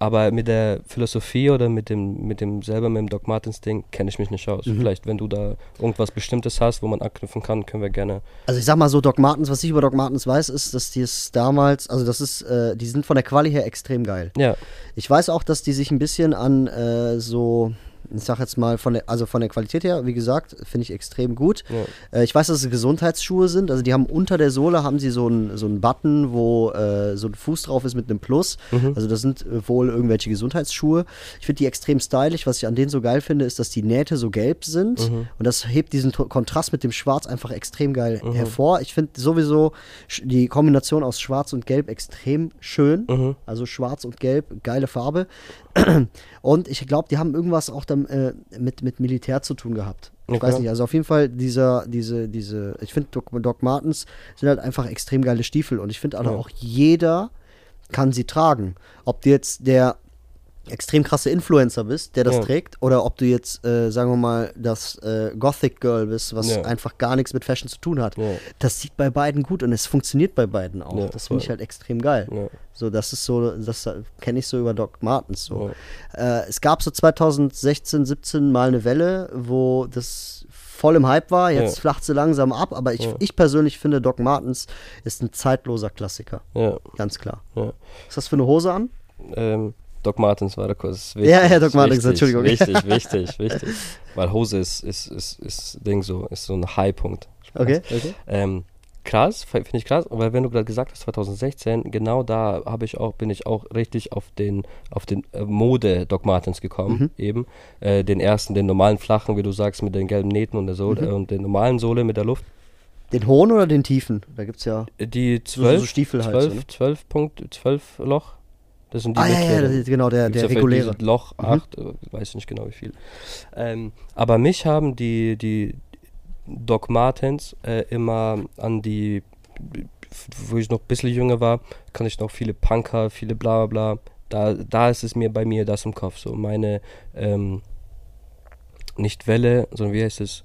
S3: Aber mit der Philosophie oder mit dem, mit dem selber mit dem Doc Martens Ding kenne ich mich nicht aus.
S2: Mhm.
S3: Vielleicht, wenn du da irgendwas Bestimmtes hast, wo man anknüpfen kann, können wir gerne.
S2: Also ich sag mal so, Doc Martens, was ich über Doc Martens weiß, ist, dass die es damals, also das ist, äh, die sind von der Quali her extrem geil.
S3: Ja,
S2: Ich weiß auch, dass die sich ein bisschen an äh, so, ich sag jetzt mal, von der, also von der Qualität her, wie gesagt, finde ich extrem gut.
S3: ja.
S2: Äh, ich weiß, dass es Gesundheitsschuhe sind. Also die haben unter der Sohle haben sie so einen so einen Button, wo äh, so ein Fuß drauf ist mit einem Plus.
S3: Mhm.
S2: Also das sind äh, wohl irgendwelche Gesundheitsschuhe. Ich finde die extrem stylisch. Was ich an denen so geil finde, ist, dass die Nähte so gelb sind.
S3: Mhm.
S2: Und das hebt diesen Kontrast mit dem Schwarz einfach extrem geil hervor. Ich finde sowieso die Kombination aus Schwarz und Gelb extrem schön.
S3: Mhm.
S2: Also Schwarz und Gelb, geile Farbe. Und ich glaube, die haben irgendwas auch dann, äh, mit, mit Militär zu tun gehabt. Ich
S3: Okay.
S2: weiß nicht, also auf jeden Fall dieser, diese, diese, ich finde Doc, Doc Martens sind halt einfach extrem geile Stiefel und ich finde aber
S3: Ja.
S2: auch jeder kann sie tragen. Ob jetzt der extrem krasse Influencer bist, der das
S3: Ja.
S2: trägt, oder ob du jetzt, äh, sagen wir mal, das äh, Gothic Girl bist, was
S3: Ja.
S2: einfach gar nichts mit Fashion zu tun hat.
S3: Ja.
S2: Das sieht bei beiden gut und es funktioniert bei beiden auch. Das finde ich halt extrem geil. So, das ist so, das kenne ich so über Doc Martens so. Äh, es gab so 2016, 17 mal eine Welle, wo das voll im Hype war. Jetzt flacht sie langsam ab, aber ich, ich persönlich finde, Doc Martens ist ein zeitloser Klassiker. Ganz klar. Was ist das für eine Hose an?
S3: Ähm, Doc Martens war der Kurs.
S2: Ja, ja, Doc Martens,
S3: wichtig,
S2: Entschuldigung.
S3: Wichtig, wichtig, wichtig. Weil Hose ist, ist, ist, ist Ding so, ist so ein High-Punkt.
S2: Okay, okay.
S3: Ähm, krass, finde ich krass, weil wenn du gerade gesagt hast 2016, genau da habe ich auch, bin ich auch richtig auf den, auf den äh, Mode Doc Martens gekommen,
S2: Mhm.
S3: eben. Äh, den ersten, den normalen flachen, wie du sagst, mit den gelben Nähten und der Sohle
S2: Mhm.
S3: und den normalen Sohle mit der Luft.
S2: Den hohen oder den tiefen? Da gibt es ja.
S3: Die
S2: So-
S3: 12,
S2: so Stiefel halt
S3: 12,
S2: so, ne?
S3: 12 Punkt, 12 Loch. Das sind die
S2: Ah, ja, ja,
S3: mittleren.
S2: das ist genau, der, der reguläre.
S3: Loch
S2: Mhm.
S3: 8, äh, weiß nicht genau wie viel. Ähm, aber mich haben die, die Doc Martens äh, immer an die, wo ich noch ein bisschen jünger war, kann ich noch viele Punker, viele bla bla bla. Da, da ist es mir bei mir das im Kopf. So meine, ähm, nicht Welle, sondern wie heißt es?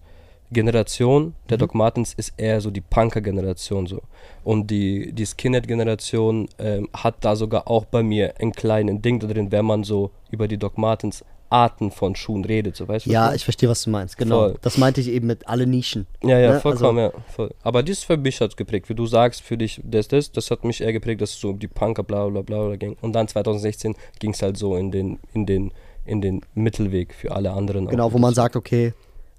S3: Generation der
S2: Mhm.
S3: Doc Martens ist eher so die Punker-Generation so. Und die, die Skinhead-Generation ähm, hat da sogar auch bei mir einen kleinen Ding da drin, wenn man so über die Doc Martens Arten von Schuhen redet, so weißt du?
S2: Ja, ich verstehe, was du meinst. Genau.
S3: Voll.
S2: Das meinte ich eben mit alle Nischen.
S3: Ja, ja,
S2: ne?
S3: vollkommen, ja. Voll. Aber das für mich hat geprägt. Wie du sagst, für dich das, das, das hat mich eher geprägt, dass es so um die Punker bla bla bla bla ging. Und dann 2016 ging es halt so in den, in den, in den Mittelweg für alle anderen.
S2: Genau, wo man sagt, okay,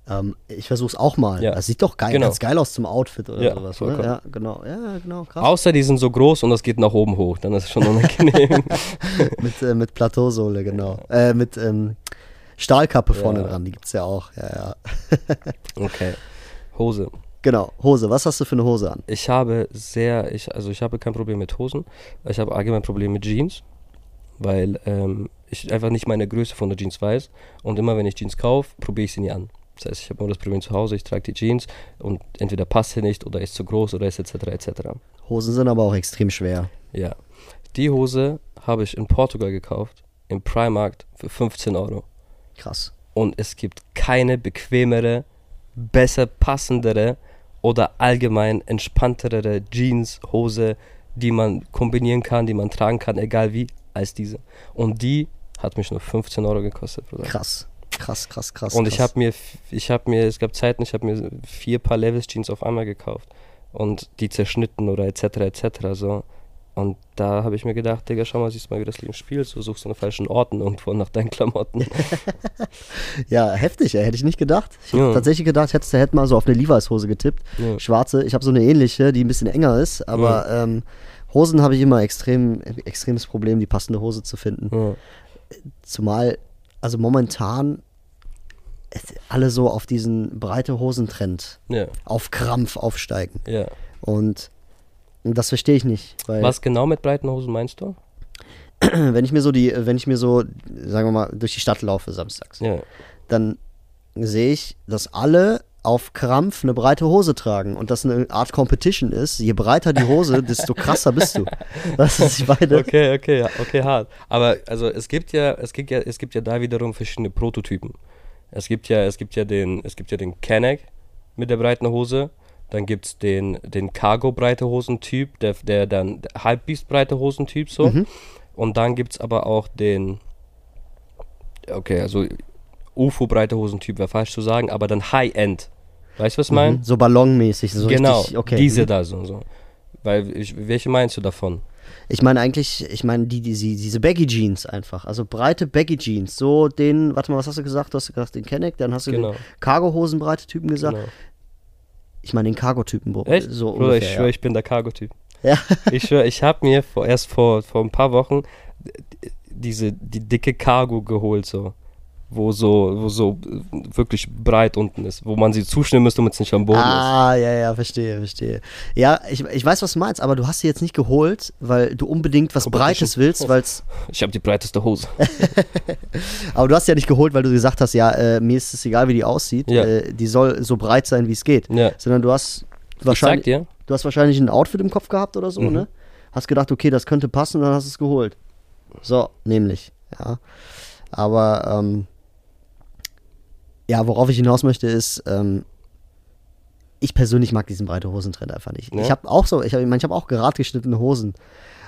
S2: ähm, ich versuch's auch mal.
S3: Ja.
S2: Das sieht doch geil,
S3: Genau.
S2: ganz geil aus zum Outfit oder
S3: Ja,
S2: sowas. Ne? Ja, genau. Ja, genau, krass.
S3: Außer die sind so groß und das geht nach oben hoch, dann ist es schon unangenehm.
S2: mit, äh, mit Plateausohle, genau. Äh, mit ähm, Stahlkappe vorne dran, die gibt's ja auch. Ja, ja.
S3: okay. Hose.
S2: Genau, Hose. Was hast du für eine Hose an?
S3: Ich habe sehr, ich, also ich habe kein Problem mit Hosen. Ich habe allgemein ein Problem mit Jeans, weil ähm, ich einfach nicht meine Größe von der Jeans weiß. Und immer wenn ich Jeans kaufe, probiere ich sie nie an. Das heißt, ich habe nur das Problem zu Hause, ich trage die Jeans und entweder passt sie nicht oder ist zu groß oder ist etc. etc.
S2: Hosen sind aber auch extrem schwer.
S3: Ja. Die Hose habe ich in Portugal gekauft, im Primark für 15 Euro.
S2: Krass.
S3: und es gibt keine bequemere, besser passendere oder allgemein entspanntere Jeans-Hose, die man kombinieren kann, die man tragen kann, egal wie, als diese. Und die hat mich nur 15 Euro gekostet, Bruder.
S2: Krass. Krass, krass, krass.
S3: Und ich habe mir, ich habe mir, es gab Zeiten, ich habe mir vier Paar Levis Jeans auf einmal gekauft und die zerschnitten oder etc. etc. so. Und da habe ich mir gedacht, Digga, schau mal, siehst mal, wie das Leben spielt. So suchst du an falschen Orten irgendwo nach deinen Klamotten.
S2: Ja, heftig, ey. hätte ich nicht gedacht. Ich hätte
S3: Ja.
S2: tatsächlich gedacht, hättest du hätte mal so auf eine Levi's-Hose getippt.
S3: Ja.
S2: Schwarze. Ich habe so eine ähnliche, die ein bisschen enger ist, aber ähm, Hosen habe ich immer extrem, extremes Problem, die passende Hose zu finden.
S3: Ja.
S2: Zumal, also momentan alle so auf diesen breite Hosentrend
S3: Ja,
S2: auf Krampf aufsteigen.
S3: ja.
S2: Und das verstehe ich nicht.
S3: Was genau mit breiten Hosen meinst du?
S2: wenn ich mir so die, wenn ich mir so, sagen wir mal, durch die Stadt laufe samstags,
S3: Ja.
S2: dann sehe ich, dass alle auf Krampf eine breite Hose tragen und das eine Art Competition ist. Je breiter die Hose, desto krasser bist du. Das ist ich meine.
S3: Okay, okay, okay, hart. Aber also es gibt ja, es gibt ja, es gibt ja da wiederum verschiedene Prototypen. Es gibt ja, es gibt ja den, es gibt ja den Kenneck mit der breiten Hose. Dann gibt es den, den Cargo-breite Hosentyp, der, der dann Halbbiest-breite Hosentyp so. Und dann gibt es aber auch den, okay, also UFO-breite Hosentyp wäre falsch zu sagen, aber dann High-End. Weißt du, was ich meine?
S2: So ballonmäßig, so
S3: genau,
S2: richtig, okay.
S3: diese
S2: mhm.
S3: da so. so. Weil, ich, welche meinst du davon?
S2: Ich meine eigentlich, ich meine die, die, die, diese Baggy Jeans einfach. Also breite Baggy Jeans. So den, warte mal, was hast du gesagt? Du hast gesagt den Kenneck, dann hast du
S3: Genau.
S2: den Cargo-Hosen breite Typen gesagt.
S3: Genau.
S2: Ich meine den Cargo-Typen.
S3: Echt?
S2: So
S3: Bruder,
S2: ungefähr,
S3: ich schwöre,
S2: ja.
S3: ich bin der Cargo-Typ.
S2: Ja.
S3: Ich schwöre, ich habe mir vor, erst vor, vor ein paar Wochen diese, die dicke Cargo geholt, so. Wo so, wo so wirklich breit unten ist, wo man sie zuschneiden müsste, damit es nicht am Boden ist.
S2: Ah, ja, ja, verstehe, verstehe. Ja, ich, ich weiß, was du meinst, aber du hast sie jetzt nicht geholt, weil du unbedingt was
S3: Competition.
S2: Breites willst, weil's,
S3: Ich habe die breiteste Hose.
S2: aber du hast ja nicht geholt, weil du gesagt hast, ja, äh, mir ist es egal, wie die aussieht,
S3: Ja.
S2: äh, die soll so breit sein, wie es geht.
S3: Ja.
S2: Sondern du hast wahrscheinlich,
S3: dir,
S2: du hast wahrscheinlich ein Outfit im Kopf gehabt oder so,
S3: Mhm.
S2: ne? Hast gedacht, okay, das könnte passen und dann hast du es geholt. So, nämlich, ja. Aber, ähm, ja, worauf ich hinaus möchte, ist, ähm, ich persönlich mag diesen breite Hosentrend einfach nicht.
S3: Ja?
S2: Ich habe auch so, ich habe ich, mein, ich hab auch gerad geschnittene Hosen.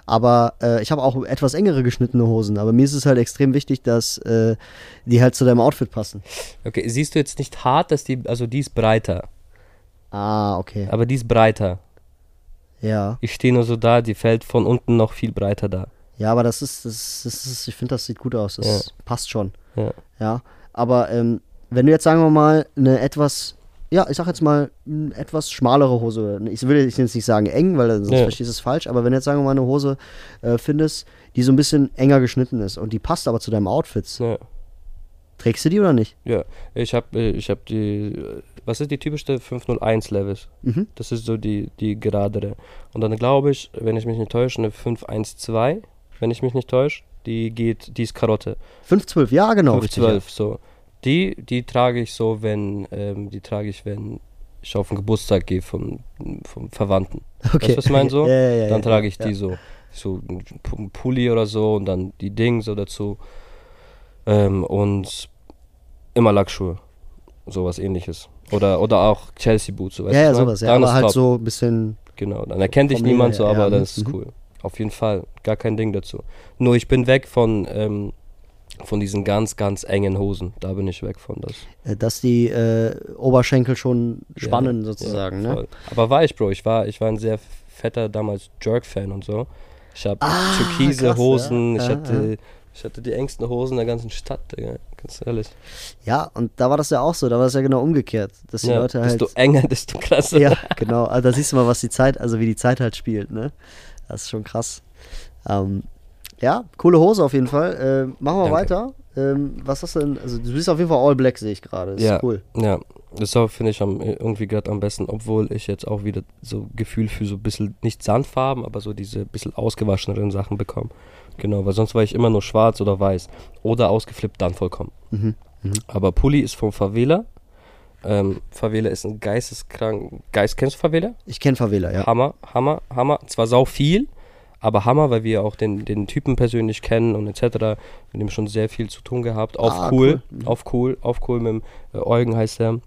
S2: Aber äh, ich habe auch etwas engere geschnittene Hosen. Aber mir ist es halt extrem wichtig, dass äh, die halt zu deinem Outfit passen.
S3: okay, siehst du jetzt nicht hart, dass die, also die ist breiter,
S2: Ah, okay.
S3: aber die ist breiter.
S2: Ja.
S3: Ich stehe nur so da, die fällt von unten noch viel breiter da.
S2: Ja, aber das ist, das, das ist ich finde, das sieht gut aus. Das passt schon.
S3: Ja.
S2: Ja. Aber ähm, wenn du jetzt, sagen wir mal, eine etwas, ja, ich sag jetzt mal, eine etwas schmalere Hose, ich will jetzt nicht sagen eng, weil sonst
S3: Ja.
S2: verstehst du es falsch, aber wenn du jetzt, sagen wir mal, eine Hose äh, findest, die so ein bisschen enger geschnitten ist und die passt aber zu deinem Outfit,
S3: Ja.
S2: trägst du die oder nicht?
S3: Ja, ich habe ich hab die, äh, was ist die typischste 501 Levels?
S2: Mhm.
S3: Das ist so die, die geradere. Und dann glaube ich, wenn ich mich nicht täusche, eine 512, wenn ich mich nicht täusche, die geht, die ist Karotte.
S2: 512, ja, genau. richtig,
S3: 512, so. Die, die trage ich so, wenn, ähm, die trage ich, wenn ich auf den Geburtstag gehe von, von Verwandten.
S2: Okay.
S3: Weißt du, was ich meine so?
S2: Ja, ja, ja,
S3: dann trage ich die so. So ein Pu- Pulli oder so und dann die Ding so dazu. Ähm, und immer Lackschuhe. Sowas ähnliches. Oder, oder auch Chelsea Boots. So, weißt
S2: Ja, ja, sowas, ja.
S3: Dann
S2: Aber halt
S3: top.
S2: so ein bisschen.
S3: Genau, dann erkennt dich
S2: Vom
S3: niemand so, aber das ist
S2: mhm.
S3: cool. Auf jeden Fall. Gar kein Ding dazu. Nur ich bin weg von, ähm, von diesen ganz, ganz engen Hosen. Da bin ich weg von das.
S2: äh, dass die äh, Oberschenkel schon
S3: Ja,
S2: spannen,
S3: ja,
S2: sozusagen, ne?
S3: voll. Aber war ich, Bro. Ich war, ich war ein sehr fetter damals Jerk-Fan und so. Ich habe
S2: Ah,
S3: türkise
S2: krass,
S3: Hosen.
S2: ja.
S3: Ich,
S2: Ja,
S3: hatte, ich hatte die engsten Hosen der ganzen Stadt, Digga. Ganz ehrlich.
S2: Ja, und da war das ja auch so, da war es ja genau umgekehrt, dass die
S3: Ja,
S2: Leute halt.
S3: desto enger, desto krasser.
S2: ja, genau. Also da siehst du mal, was die Zeit, also wie die Zeit halt spielt, ne? Das ist schon krass. Ähm, ja, coole Hose auf jeden Fall. Ähm, machen wir
S3: Danke.
S2: weiter. Ähm, was hast du denn? Also du bist auf jeden Fall All Black, sehe ich gerade.
S3: Ja.
S2: ist cool.
S3: Ja, das finde ich am, irgendwie gerade am besten, obwohl ich jetzt auch wieder so Gefühl für so ein bisschen, nicht Sandfarben, aber so diese bisschen ausgewascheneren Sachen bekomme. Genau, weil sonst war ich immer nur schwarz oder weiß. Oder ausgeflippt dann vollkommen.
S2: Mhm.
S3: Aber Pulli ist vom Favela. Ähm, Favela ist ein geisteskrank. Geist, kennst du Favela?
S2: Ich kenne Favela, ja.
S3: Hammer, Hammer, Hammer. Zwar sau viel, aber Hammer, weil wir auch den, den Typen persönlich kennen und etc. Mit dem schon sehr viel zu tun gehabt. Auf
S2: Ah,
S3: cool,
S2: cool. Mhm.
S3: auf cool, auf cool mit dem äh, Eugen heißt er.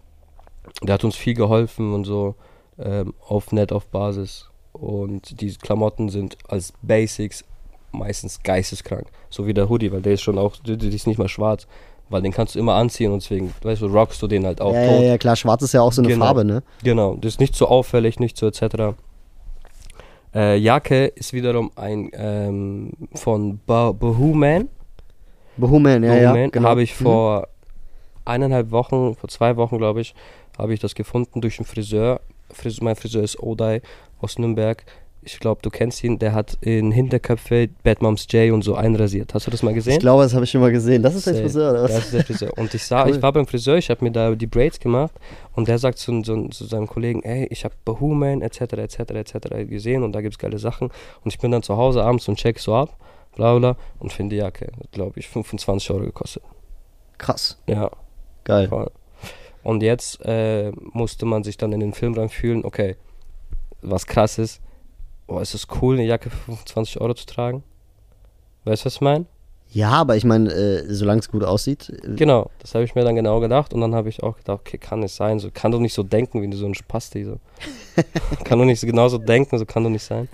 S3: Der hat uns viel geholfen und so ähm, auf Net, auf Basis. Und die Klamotten sind als Basics meistens geisteskrank. So wie der Hoodie, weil der ist schon auch, der, der ist nicht mal schwarz. Weil den kannst du immer anziehen und deswegen, weißt du, rockst du den halt auch
S2: ja,
S3: tot.
S2: ja, ja, klar, schwarz ist ja auch so eine
S3: Genau.
S2: Farbe, ne?
S3: Genau, das ist nicht so auffällig, nicht so etc. Äh, Jacke ist wiederum ein ähm, von Bo Bohuman.
S2: Bohuman, ja, ja.
S3: Bohuman
S2: Genau.
S3: habe ich
S2: Mhm.
S3: vor eineinhalb Wochen, vor zwei Wochen glaube ich, habe ich das gefunden durch einen Friseur. Fris mein Friseur ist Odai aus Nürnberg. Ich glaube, du kennst ihn, der hat in Hinterköpfe Bad Moms J und so einrasiert. Hast du das mal gesehen?
S2: Ich glaube, das habe ich schon mal gesehen. Das ist der. Friseur, oder was?
S3: Das ist der Friseur. Und ich sah,
S2: Cool.
S3: ich war beim Friseur, ich habe mir da die Braids gemacht und der sagt zu, zu, zu seinem Kollegen, ey, ich habe Bahuman etc. etc. etc. gesehen und da gibt's geile Sachen. Und ich bin dann zu Hause abends und check so ab, bla bla, und finde die Jacke, glaube ich, 25 Euro gekostet.
S2: Krass.
S3: Ja,
S2: Geil.
S3: voll. Und jetzt äh, musste man sich dann in den Film reinfühlen, okay, was krass ist, oh, ist es cool, eine Jacke für 25 Euro zu tragen? Weißt du, was ich meine?
S2: Ja, aber ich meine, äh, solange es gut aussieht. äh,
S3: Genau, das habe ich mir dann genau gedacht und dann habe ich auch gedacht, okay, kann es sein, so kann doch nicht so denken wie so ein Spasti so. kann doch nicht so genauso denken, so kann doch nicht sein.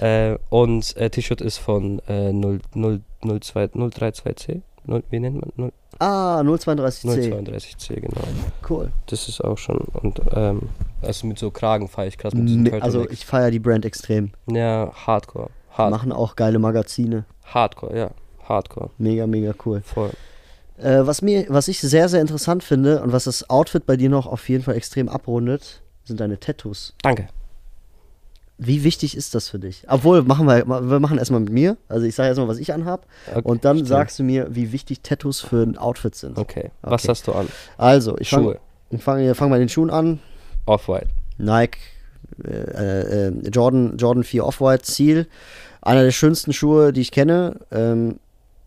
S3: Äh, und äh, T-Shirt ist von äh, 0, 0, 02, 032C, 0, wie nennt man? 0,
S2: Ah, 032C.
S3: 032C, genau.
S2: Cool.
S3: Das ist auch schon und ähm, also mit so Kragen fahre ich krass mit diesen
S2: Me- Also ich feiere die Brand extrem.
S3: ja, Hardcore, Hard,
S2: Machen auch geile Magazine.
S3: Hardcore, ja, Hardcore,
S2: Mega, mega cool.
S3: voll.
S2: Äh, was, mir, was ich sehr, sehr interessant finde und was das Outfit bei dir noch auf jeden Fall extrem abrundet, sind deine Tattoos.
S3: Danke.
S2: Wie wichtig ist das für dich? Obwohl, machen wir, wir machen erstmal mit mir. Also ich sage erstmal, was ich anhab.
S3: Okay,
S2: Und dann
S3: stimmt.
S2: sagst du mir, wie wichtig Tattoos für ein Outfit sind.
S3: Okay, was
S2: Okay.
S3: hast du an?
S2: Also, ich fange fang, fang bei den Schuhen an.
S3: Off-White.
S2: Nike, äh, äh, Jordan, Jordan 4 Off-White Ziel. Einer der schönsten Schuhe, die ich kenne. Ähm,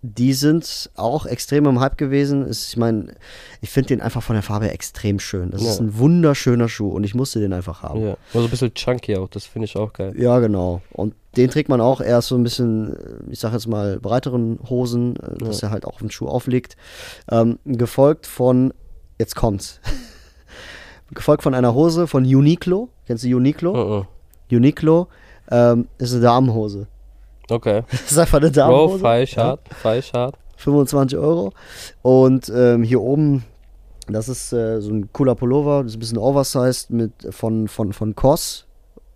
S2: die sind auch extrem im Hype gewesen. Ist, ich meine, ich finde den einfach von der Farbe extrem schön. Das ist
S3: Ja.
S2: ein wunderschöner Schuh und ich musste den einfach haben.
S3: Ja, also ein bisschen chunky auch, das finde ich auch geil.
S2: Ja, genau. Und den trägt man auch erst so ein bisschen, ich sag jetzt mal, breiteren Hosen, äh, dass er halt auch auf den Schuh aufliegt. Ähm, gefolgt von, jetzt kommt's, gefolgt von einer Hose von Uniqlo. Kennst du Uniqlo?
S3: Mhm.
S2: Uniqlo ähm, ist eine Damenhose.
S3: Okay.
S2: Das ist einfach eine
S3: Bro,
S2: Damenhose.
S3: falsch
S2: Ja,
S3: hart, falsch hart.
S2: 25 Euro. Und ähm, hier oben, das ist äh, so ein cooler Pullover, das ist ein bisschen oversized mit, von, von, von Kos.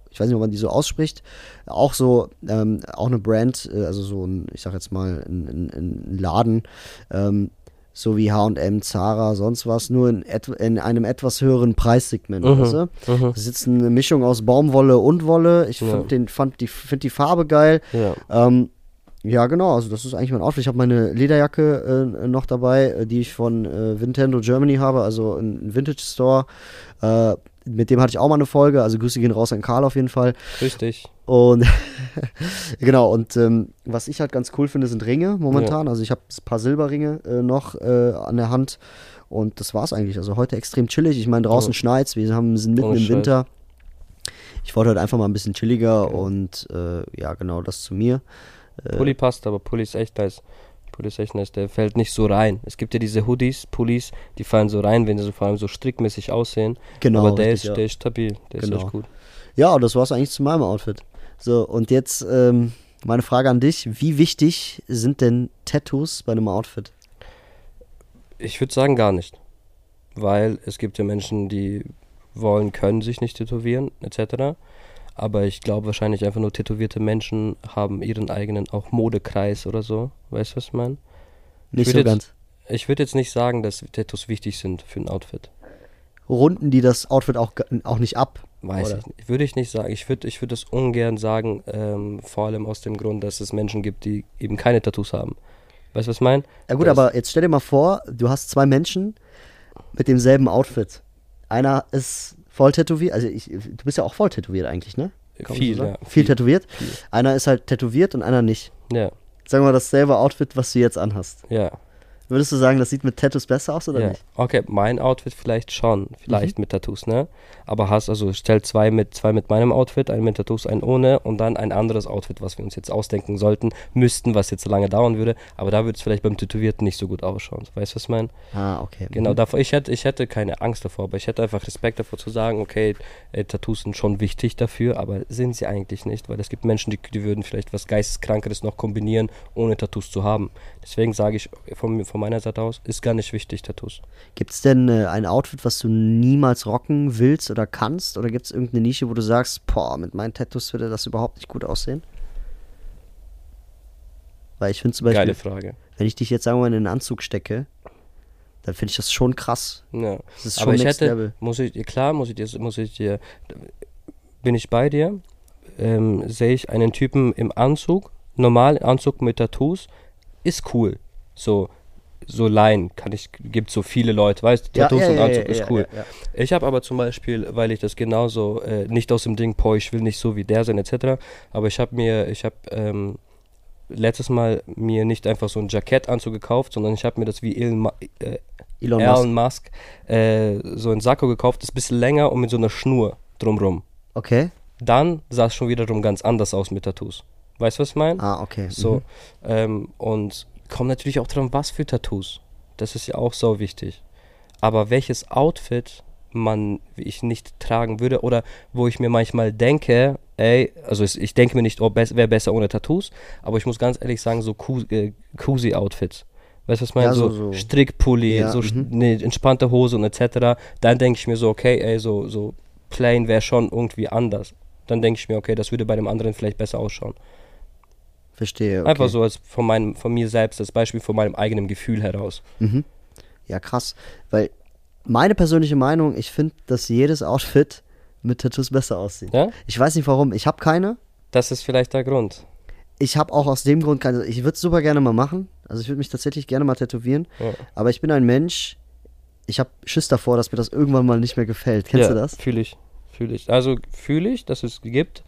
S2: Ich weiß nicht, ob man die so ausspricht. Auch so, ähm, auch eine Brand, äh, also so ein, ich sag jetzt mal, ein, ein, ein Laden, ähm, so wie HM, Zara, sonst was, nur in, et in einem etwas höheren Preissegment.
S3: Mhm.
S2: Weißt du?
S3: Mhm.
S2: Das ist jetzt eine Mischung aus Baumwolle und Wolle. Ich
S3: Ja.
S2: den, fand die, find die Farbe geil.
S3: Ja.
S2: Ähm, ja, genau, also das ist eigentlich mein Outfit. Ich habe meine Lederjacke äh, noch dabei, äh, die ich von äh, Nintendo Germany habe, also ein ein Vintage Store. Äh, mit dem hatte ich auch mal eine Folge, also Grüße gehen raus an Karl auf jeden Fall.
S3: Richtig.
S2: Und genau, und ähm, was ich halt ganz cool finde, sind Ringe momentan. Also ich habe ein paar Silberringe äh, noch äh, an der Hand. Und das war's eigentlich. Also heute extrem chillig. Ich meine, draußen
S3: Ja.
S2: schneit's, wir haben, sind mitten
S3: Ohne
S2: im
S3: Scheiß.
S2: Winter. Ich wollte heute einfach mal ein bisschen chilliger
S3: Okay.
S2: und äh, ja, genau das zu mir. Äh,
S3: Pulli passt, aber Pulli ist echt nice. Ist echt nice, der fällt nicht so rein. Es gibt ja diese Hoodies, Pullis, die fallen so rein, wenn sie so vor allem so strickmäßig aussehen.
S2: Genau,
S3: aber der
S2: richtig,
S3: ist,
S2: ja.
S3: der ist stabil, der
S2: Genau.
S3: ist echt gut.
S2: Ja, und das war's eigentlich zu meinem Outfit. So, und jetzt ähm, meine Frage an dich. Wie wichtig sind denn Tattoos bei einem Outfit?
S3: Ich würde sagen gar nicht. Weil es gibt ja Menschen, die wollen, können sich nicht tätowieren, etc. Aber ich glaube wahrscheinlich einfach nur tätowierte Menschen haben ihren eigenen auch Modekreis oder so. Weißt du, was ich meine?
S2: Nicht
S3: würd
S2: so
S3: jetzt-
S2: ganz.
S3: Ich würde jetzt nicht sagen, dass Tattoos wichtig sind für ein Outfit.
S2: Runden die das Outfit auch, auch nicht ab?
S3: Weiß
S2: Oder?
S3: ich nicht. Würde ich nicht sagen. Ich würde ich würd das ungern sagen, ähm, vor allem aus dem Grund, dass es Menschen gibt, die eben keine Tattoos haben. Weißt du, was ich meine?
S2: Ja gut,
S3: Das-
S2: aber jetzt stell dir mal vor, du hast zwei Menschen mit demselben Outfit. Einer ist voll tätowiert, also ich, du bist ja auch voll tätowiert eigentlich, ne?
S3: Viel, ja.
S2: Viel tätowiert.
S3: Viel.
S2: Einer ist halt tätowiert und einer nicht.
S3: Ja,
S2: Sagen wir mal dasselbe Outfit, was du jetzt anhast.
S3: ja.
S2: Würdest du sagen, das sieht mit Tattoos besser aus oder
S3: ja.
S2: nicht?
S3: Okay, mein Outfit vielleicht schon,
S2: Mhm.
S3: vielleicht mit Tattoos, ne? Aber hast also stell zwei mit zwei mit meinem Outfit, einen mit Tattoos, einen ohne und dann ein anderes Outfit, was wir uns jetzt ausdenken sollten, müssten, was jetzt lange dauern würde. Aber da würde es vielleicht beim Tätowierten nicht so gut ausschauen. Weißt du, was ich meine?
S2: Ah, okay.
S3: Genau,
S2: Mhm.
S3: davor, ich hätte, ich hätte keine Angst davor, aber ich hätte einfach Respekt davor zu sagen, okay, äh, Tattoos sind schon wichtig dafür, aber sind sie eigentlich nicht, weil es gibt Menschen, die, die würden vielleicht was Geisteskrankeres noch kombinieren, ohne Tattoos zu haben. Deswegen sage ich von, von meiner Seite aus, ist gar nicht wichtig, Tattoos.
S2: Gibt es denn äh, ein Outfit, was du niemals rocken willst oder kannst? Oder gibt es irgendeine Nische, wo du sagst, boah, mit meinen Tattoos würde das überhaupt nicht gut aussehen? Weil ich finde zum Beispiel,
S3: Geile Frage.
S2: wenn ich dich jetzt sagen wir mal in einen Anzug stecke, dann finde ich das schon krass.
S3: Ja.
S2: Das ist schon
S3: Aber ich hätte,
S2: Level.
S3: muss ich, klar, muss ich dir, muss ich dir, bin ich bei dir. ähm, sehe ich einen Typen im Anzug, normal Anzug mit Tattoos, ist cool. So, so Laien kann ich, gibt so viele Leute, weißt du, Tattoos und Anzug ist cool.
S2: ja, ja.
S3: Ich habe aber zum Beispiel, weil ich das genauso, äh, nicht aus dem Ding, boah, ich will nicht so wie der sein, etc., aber ich habe mir, ich habe ähm, letztes Mal mir nicht einfach so ein Jackettanzug gekauft, sondern ich habe mir das wie Elon, Ma äh,
S2: Elon
S3: Elon
S2: Musk.
S3: Musk, äh, so ein Sakko gekauft, ist ein bisschen länger und mit so einer Schnur drumrum.
S2: Okay.
S3: Dann sah es schon wiederum ganz anders aus mit Tattoos. Weißt du, was ich meine?
S2: Ah, okay.
S3: So,
S2: Mhm.
S3: ähm, und kommt natürlich auch dran, was für Tattoos. Das ist ja auch so wichtig. Aber welches Outfit man ich nicht tragen würde oder wo ich mir manchmal denke, ey, also ich denke mir nicht, oh, bes wäre besser ohne Tattoos, aber ich muss ganz ehrlich sagen, so Ku- äh. Weißt du, was ich meine?
S2: Ja, so-
S3: so,
S2: so-
S3: Strickpulli,
S2: Ja,
S3: so eine entspannte Hose und etc. Dann denke ich mir so, okay, ey, so, so plain wäre schon irgendwie anders. Dann denke ich mir, okay, das würde bei dem anderen vielleicht besser ausschauen.
S2: Verstehe. Okay.
S3: Einfach so als von, meinem, von mir selbst, als Beispiel von meinem eigenen Gefühl heraus.
S2: Mhm. Ja, krass. Weil meine persönliche Meinung, ich finde, dass jedes Outfit mit Tattoos besser aussieht.
S3: Ja?
S2: Ich weiß nicht warum. Ich habe keine.
S3: Das ist vielleicht der Grund.
S2: Ich habe auch aus dem Grund keine. Ich würde es super gerne mal machen. Also ich würde mich tatsächlich gerne mal tätowieren.
S3: Ja.
S2: Aber ich bin ein Mensch. Ich habe Schiss davor, dass mir das irgendwann mal nicht mehr gefällt. Kennst
S3: ja,
S2: du das?
S3: Fühle ich. Fühle ich. Also fühle ich, dass es gibt,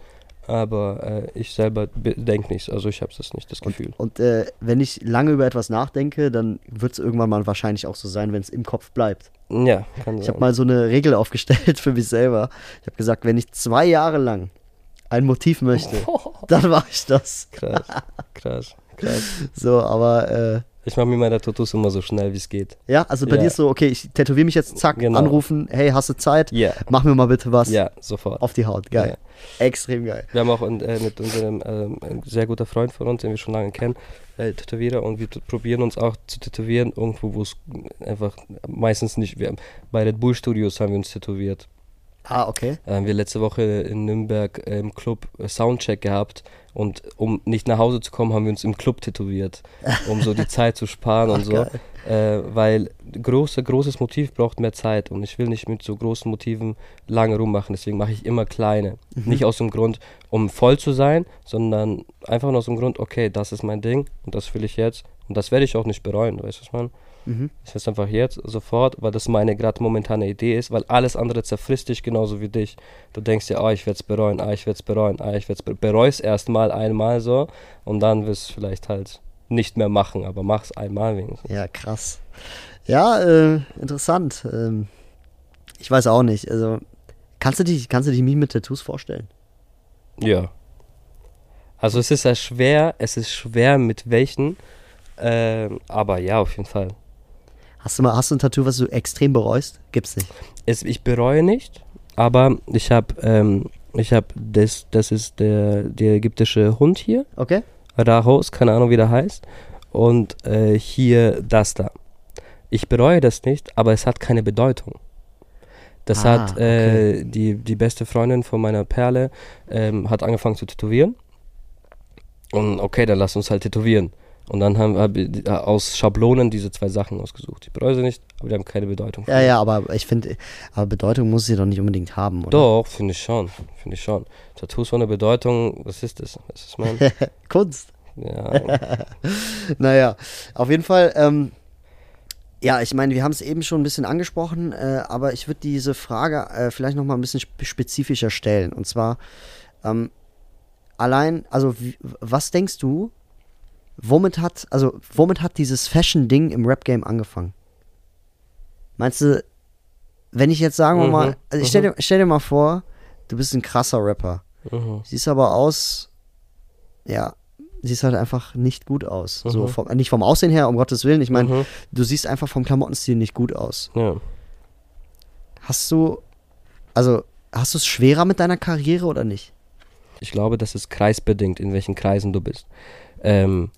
S3: aber äh, ich selber denke nicht. Also ich habe das nicht, das Gefühl.
S2: Und äh, wenn ich lange über etwas nachdenke, dann wird es irgendwann mal wahrscheinlich auch so sein, wenn es im Kopf bleibt.
S3: ja, kann
S2: Ich
S3: sein.
S2: habe mal so eine Regel aufgestellt für mich selber. Ich habe gesagt, wenn ich zwei Jahre lang ein Motiv möchte, dann mache ich das.
S3: Krass, krass, krass.
S2: So, aber äh,
S3: Ich mache mir meine Tattoos immer so schnell, wie es geht.
S2: ja, also bei
S3: Ja.
S2: dir ist so, okay, ich tätowiere mich jetzt, zack,
S3: Genau.
S2: anrufen, hey, hast du Zeit?
S3: Ja,
S2: Mach mir mal bitte was
S3: ja, sofort.
S2: auf die Haut. Geil. Extrem geil.
S3: Wir haben auch äh, mit unserem ähm, sehr guter Freund von uns, den wir schon lange kennen, äh, Tätowierer und wir probieren uns auch zu tätowieren, irgendwo, wo es einfach meistens nicht. Wir, haben- bei Red Bull Studios haben wir uns tätowiert.
S2: Ah, okay.
S3: Äh, haben wir letzte Woche in Nürnberg im Club äh, Soundcheck gehabt und um nicht nach Hause zu kommen, haben wir uns im Club tätowiert, um so die Zeit zu sparen und so. Äh, weil große, großes Motiv braucht mehr Zeit und ich will nicht mit so großen Motiven lange rummachen, deswegen mache ich immer kleine.
S2: Mhm.
S3: Nicht aus dem Grund, um voll zu sein, sondern einfach nur aus dem Grund, okay, das ist mein Ding und das will ich jetzt und das werde ich auch nicht bereuen, weißt du was man?
S2: Mhm.
S3: Ich will es einfach jetzt, sofort, weil das meine gerade momentane Idee ist, weil alles andere zerfrisst dich genauso wie dich. Du denkst dir, ah, ich werde es bereuen, ah, ich werde es bereuen, ah, ich werde es bereuen. Bereust erstmal einmal so und dann wirst du vielleicht halt nicht mehr machen, aber mach's einmal wenigstens.
S2: Ja, krass. Ja, äh, interessant. Ähm, ich weiß auch nicht. Also, kannst du dich, kannst du dich mich mit Tattoos vorstellen?
S3: Ja. Also es ist ja schwer, es ist schwer mit welchen, ähm, aber ja, auf jeden Fall.
S2: Hast du mal, hast du ein Tattoo, was du extrem bereust? Gibt's nicht.
S3: Es, ich bereue nicht, aber ich habe, ähm, ich habe, das, das ist der, der ägyptische Hund hier,
S2: Okay?
S3: Rahos, keine Ahnung wie der heißt, und äh, hier das da. Ich bereue das nicht, aber es hat keine Bedeutung. Das
S2: Ah,
S3: hat äh, die, die beste Freundin von meiner Perle, ähm, hat angefangen zu tätowieren. Und okay, dann lass uns halt tätowieren. Und dann haben wir äh, aus Schablonen diese zwei Sachen ausgesucht. Ich bereue sie nicht, aber die haben keine Bedeutung.
S2: Ja, ja, aber ich finde, aber Bedeutung muss sie doch nicht unbedingt haben, oder?
S3: Doch, finde ich schon. Finde ich schon. Tattoos ohne Bedeutung, was ist das? Was ist mein?
S2: Kunst.
S3: Ja,
S2: Naja, auf jeden Fall, ähm, ja, ich meine, wir haben es eben schon ein bisschen angesprochen, äh, aber ich würde diese Frage äh, vielleicht noch mal ein bisschen spe- spezifischer stellen. Und zwar, ähm, allein, also wie, was denkst du, womit hat, also womit hat dieses Fashion-Ding im Rap-Game angefangen? Meinst du, wenn ich jetzt sagen wir
S3: Mhm,
S2: mal, also ich stell
S3: mhm.
S2: dir, stell dir mal vor, du bist ein krasser Rapper,
S3: mhm.
S2: siehst aber aus, ja, siehst halt einfach nicht gut aus. So
S3: Mhm.
S2: vom, nicht vom Aussehen her, um Gottes Willen. Ich meine,
S3: Mhm.
S2: du siehst einfach vom Klamottenstil nicht gut aus.
S3: ja.
S2: Hast du, also, hast du es schwerer mit deiner Karriere oder nicht?
S3: Ich glaube, das ist kreisbedingt, in welchen Kreisen du bist. Ähm,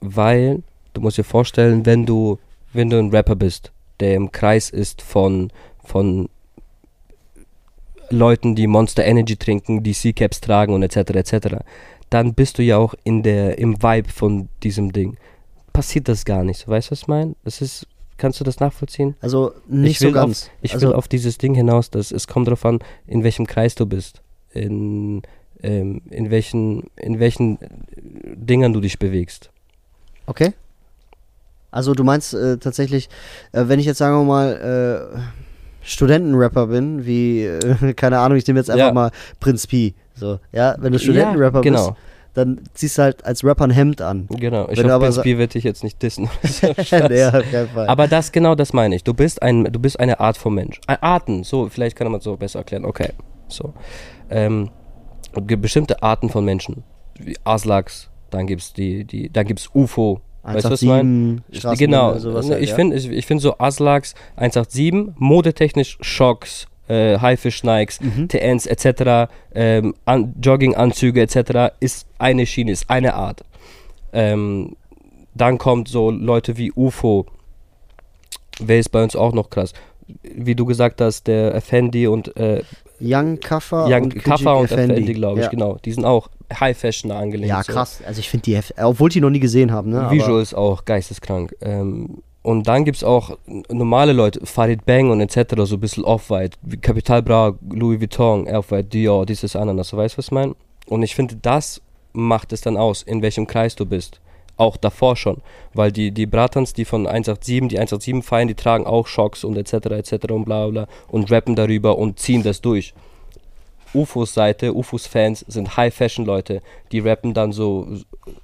S3: weil, du musst dir vorstellen, wenn du, wenn du ein Rapper bist, der im Kreis ist von, von Leuten, die Monster Energy trinken, die C-Caps tragen und etc. etc., dann bist du ja auch in der, im Vibe von diesem Ding. Passiert das gar nicht, weißt du, was ich meine? Das ist, kannst du das nachvollziehen?
S2: Also, nicht
S3: ich
S2: so ganz.
S3: Auf, ich
S2: also,
S3: will auf dieses Ding hinaus, dass es kommt darauf an, in welchem Kreis du bist. In, ähm, in welchen, in welchen Dingern du dich bewegst.
S2: Okay. Also du meinst äh, tatsächlich, äh, wenn ich jetzt sagen wir mal äh, Studentenrapper bin, wie, äh, keine Ahnung, ich nehme jetzt einfach
S3: Ja.
S2: mal Prinz Pi. So, ja, wenn du Studentenrapper
S3: genau.
S2: bist, dann ziehst du halt als Rapper ein Hemd an.
S3: Genau, ich hoffe,
S2: aber
S3: Prinz Pi wird dich jetzt nicht dissen.
S2: nee, auf keinen Fall.
S3: Aber das genau das meine ich. Du bist ein, du bist eine Art von Mensch. Ein Arten, so vielleicht kann man es so besser erklären. Okay, so ähm, bestimmte Arten von Menschen, wie Aslaks, dann gibt's die, die, dann gibt's UFO. Weißt du was ich meine?
S2: 187, Straßenbahn
S3: Genau,
S2: halt,
S3: ich
S2: ja.
S3: finde ich, ich find so Aslaks 187, modetechnisch Shocks, äh, Haifisch Nikes,
S2: Mhm.
S3: TNs etc., ähm, an, Jogginganzüge etc. ist eine Schiene, ist eine Art. Ähm, dann kommt so Leute wie UFO. Wer ist bei uns auch noch krass? Wie du gesagt hast, der Effendi und äh,
S2: Young Kaffer
S3: Young
S2: und
S3: Kaffa und
S2: Effendi,
S3: Effendi, glaube ich,
S2: ja.
S3: genau. Die sind auch High Fashion angelehnt.
S2: Ja,
S3: so.
S2: krass. Also ich finde die, obwohl ich die noch nie gesehen habe, ne?
S3: Visual
S2: Aber,
S3: ist auch geisteskrank. Ähm, und dann gibt es auch normale Leute, Farid Bang und etc., so ein bisschen Off-White, Capital Bra, Louis Vuitton, Off-White, Dior, dieses, so weißt du, was ich meine? Und ich finde, das macht es dann aus, in welchem Kreis du bist. Auch davor schon. Weil die, die Bratans, die von 187, die 187 feiern, die tragen auch Schocks und etc. etc. und bla bla und rappen darüber und ziehen das durch. UFOs Seite, UFOs Fans sind High Fashion Leute, die rappen dann so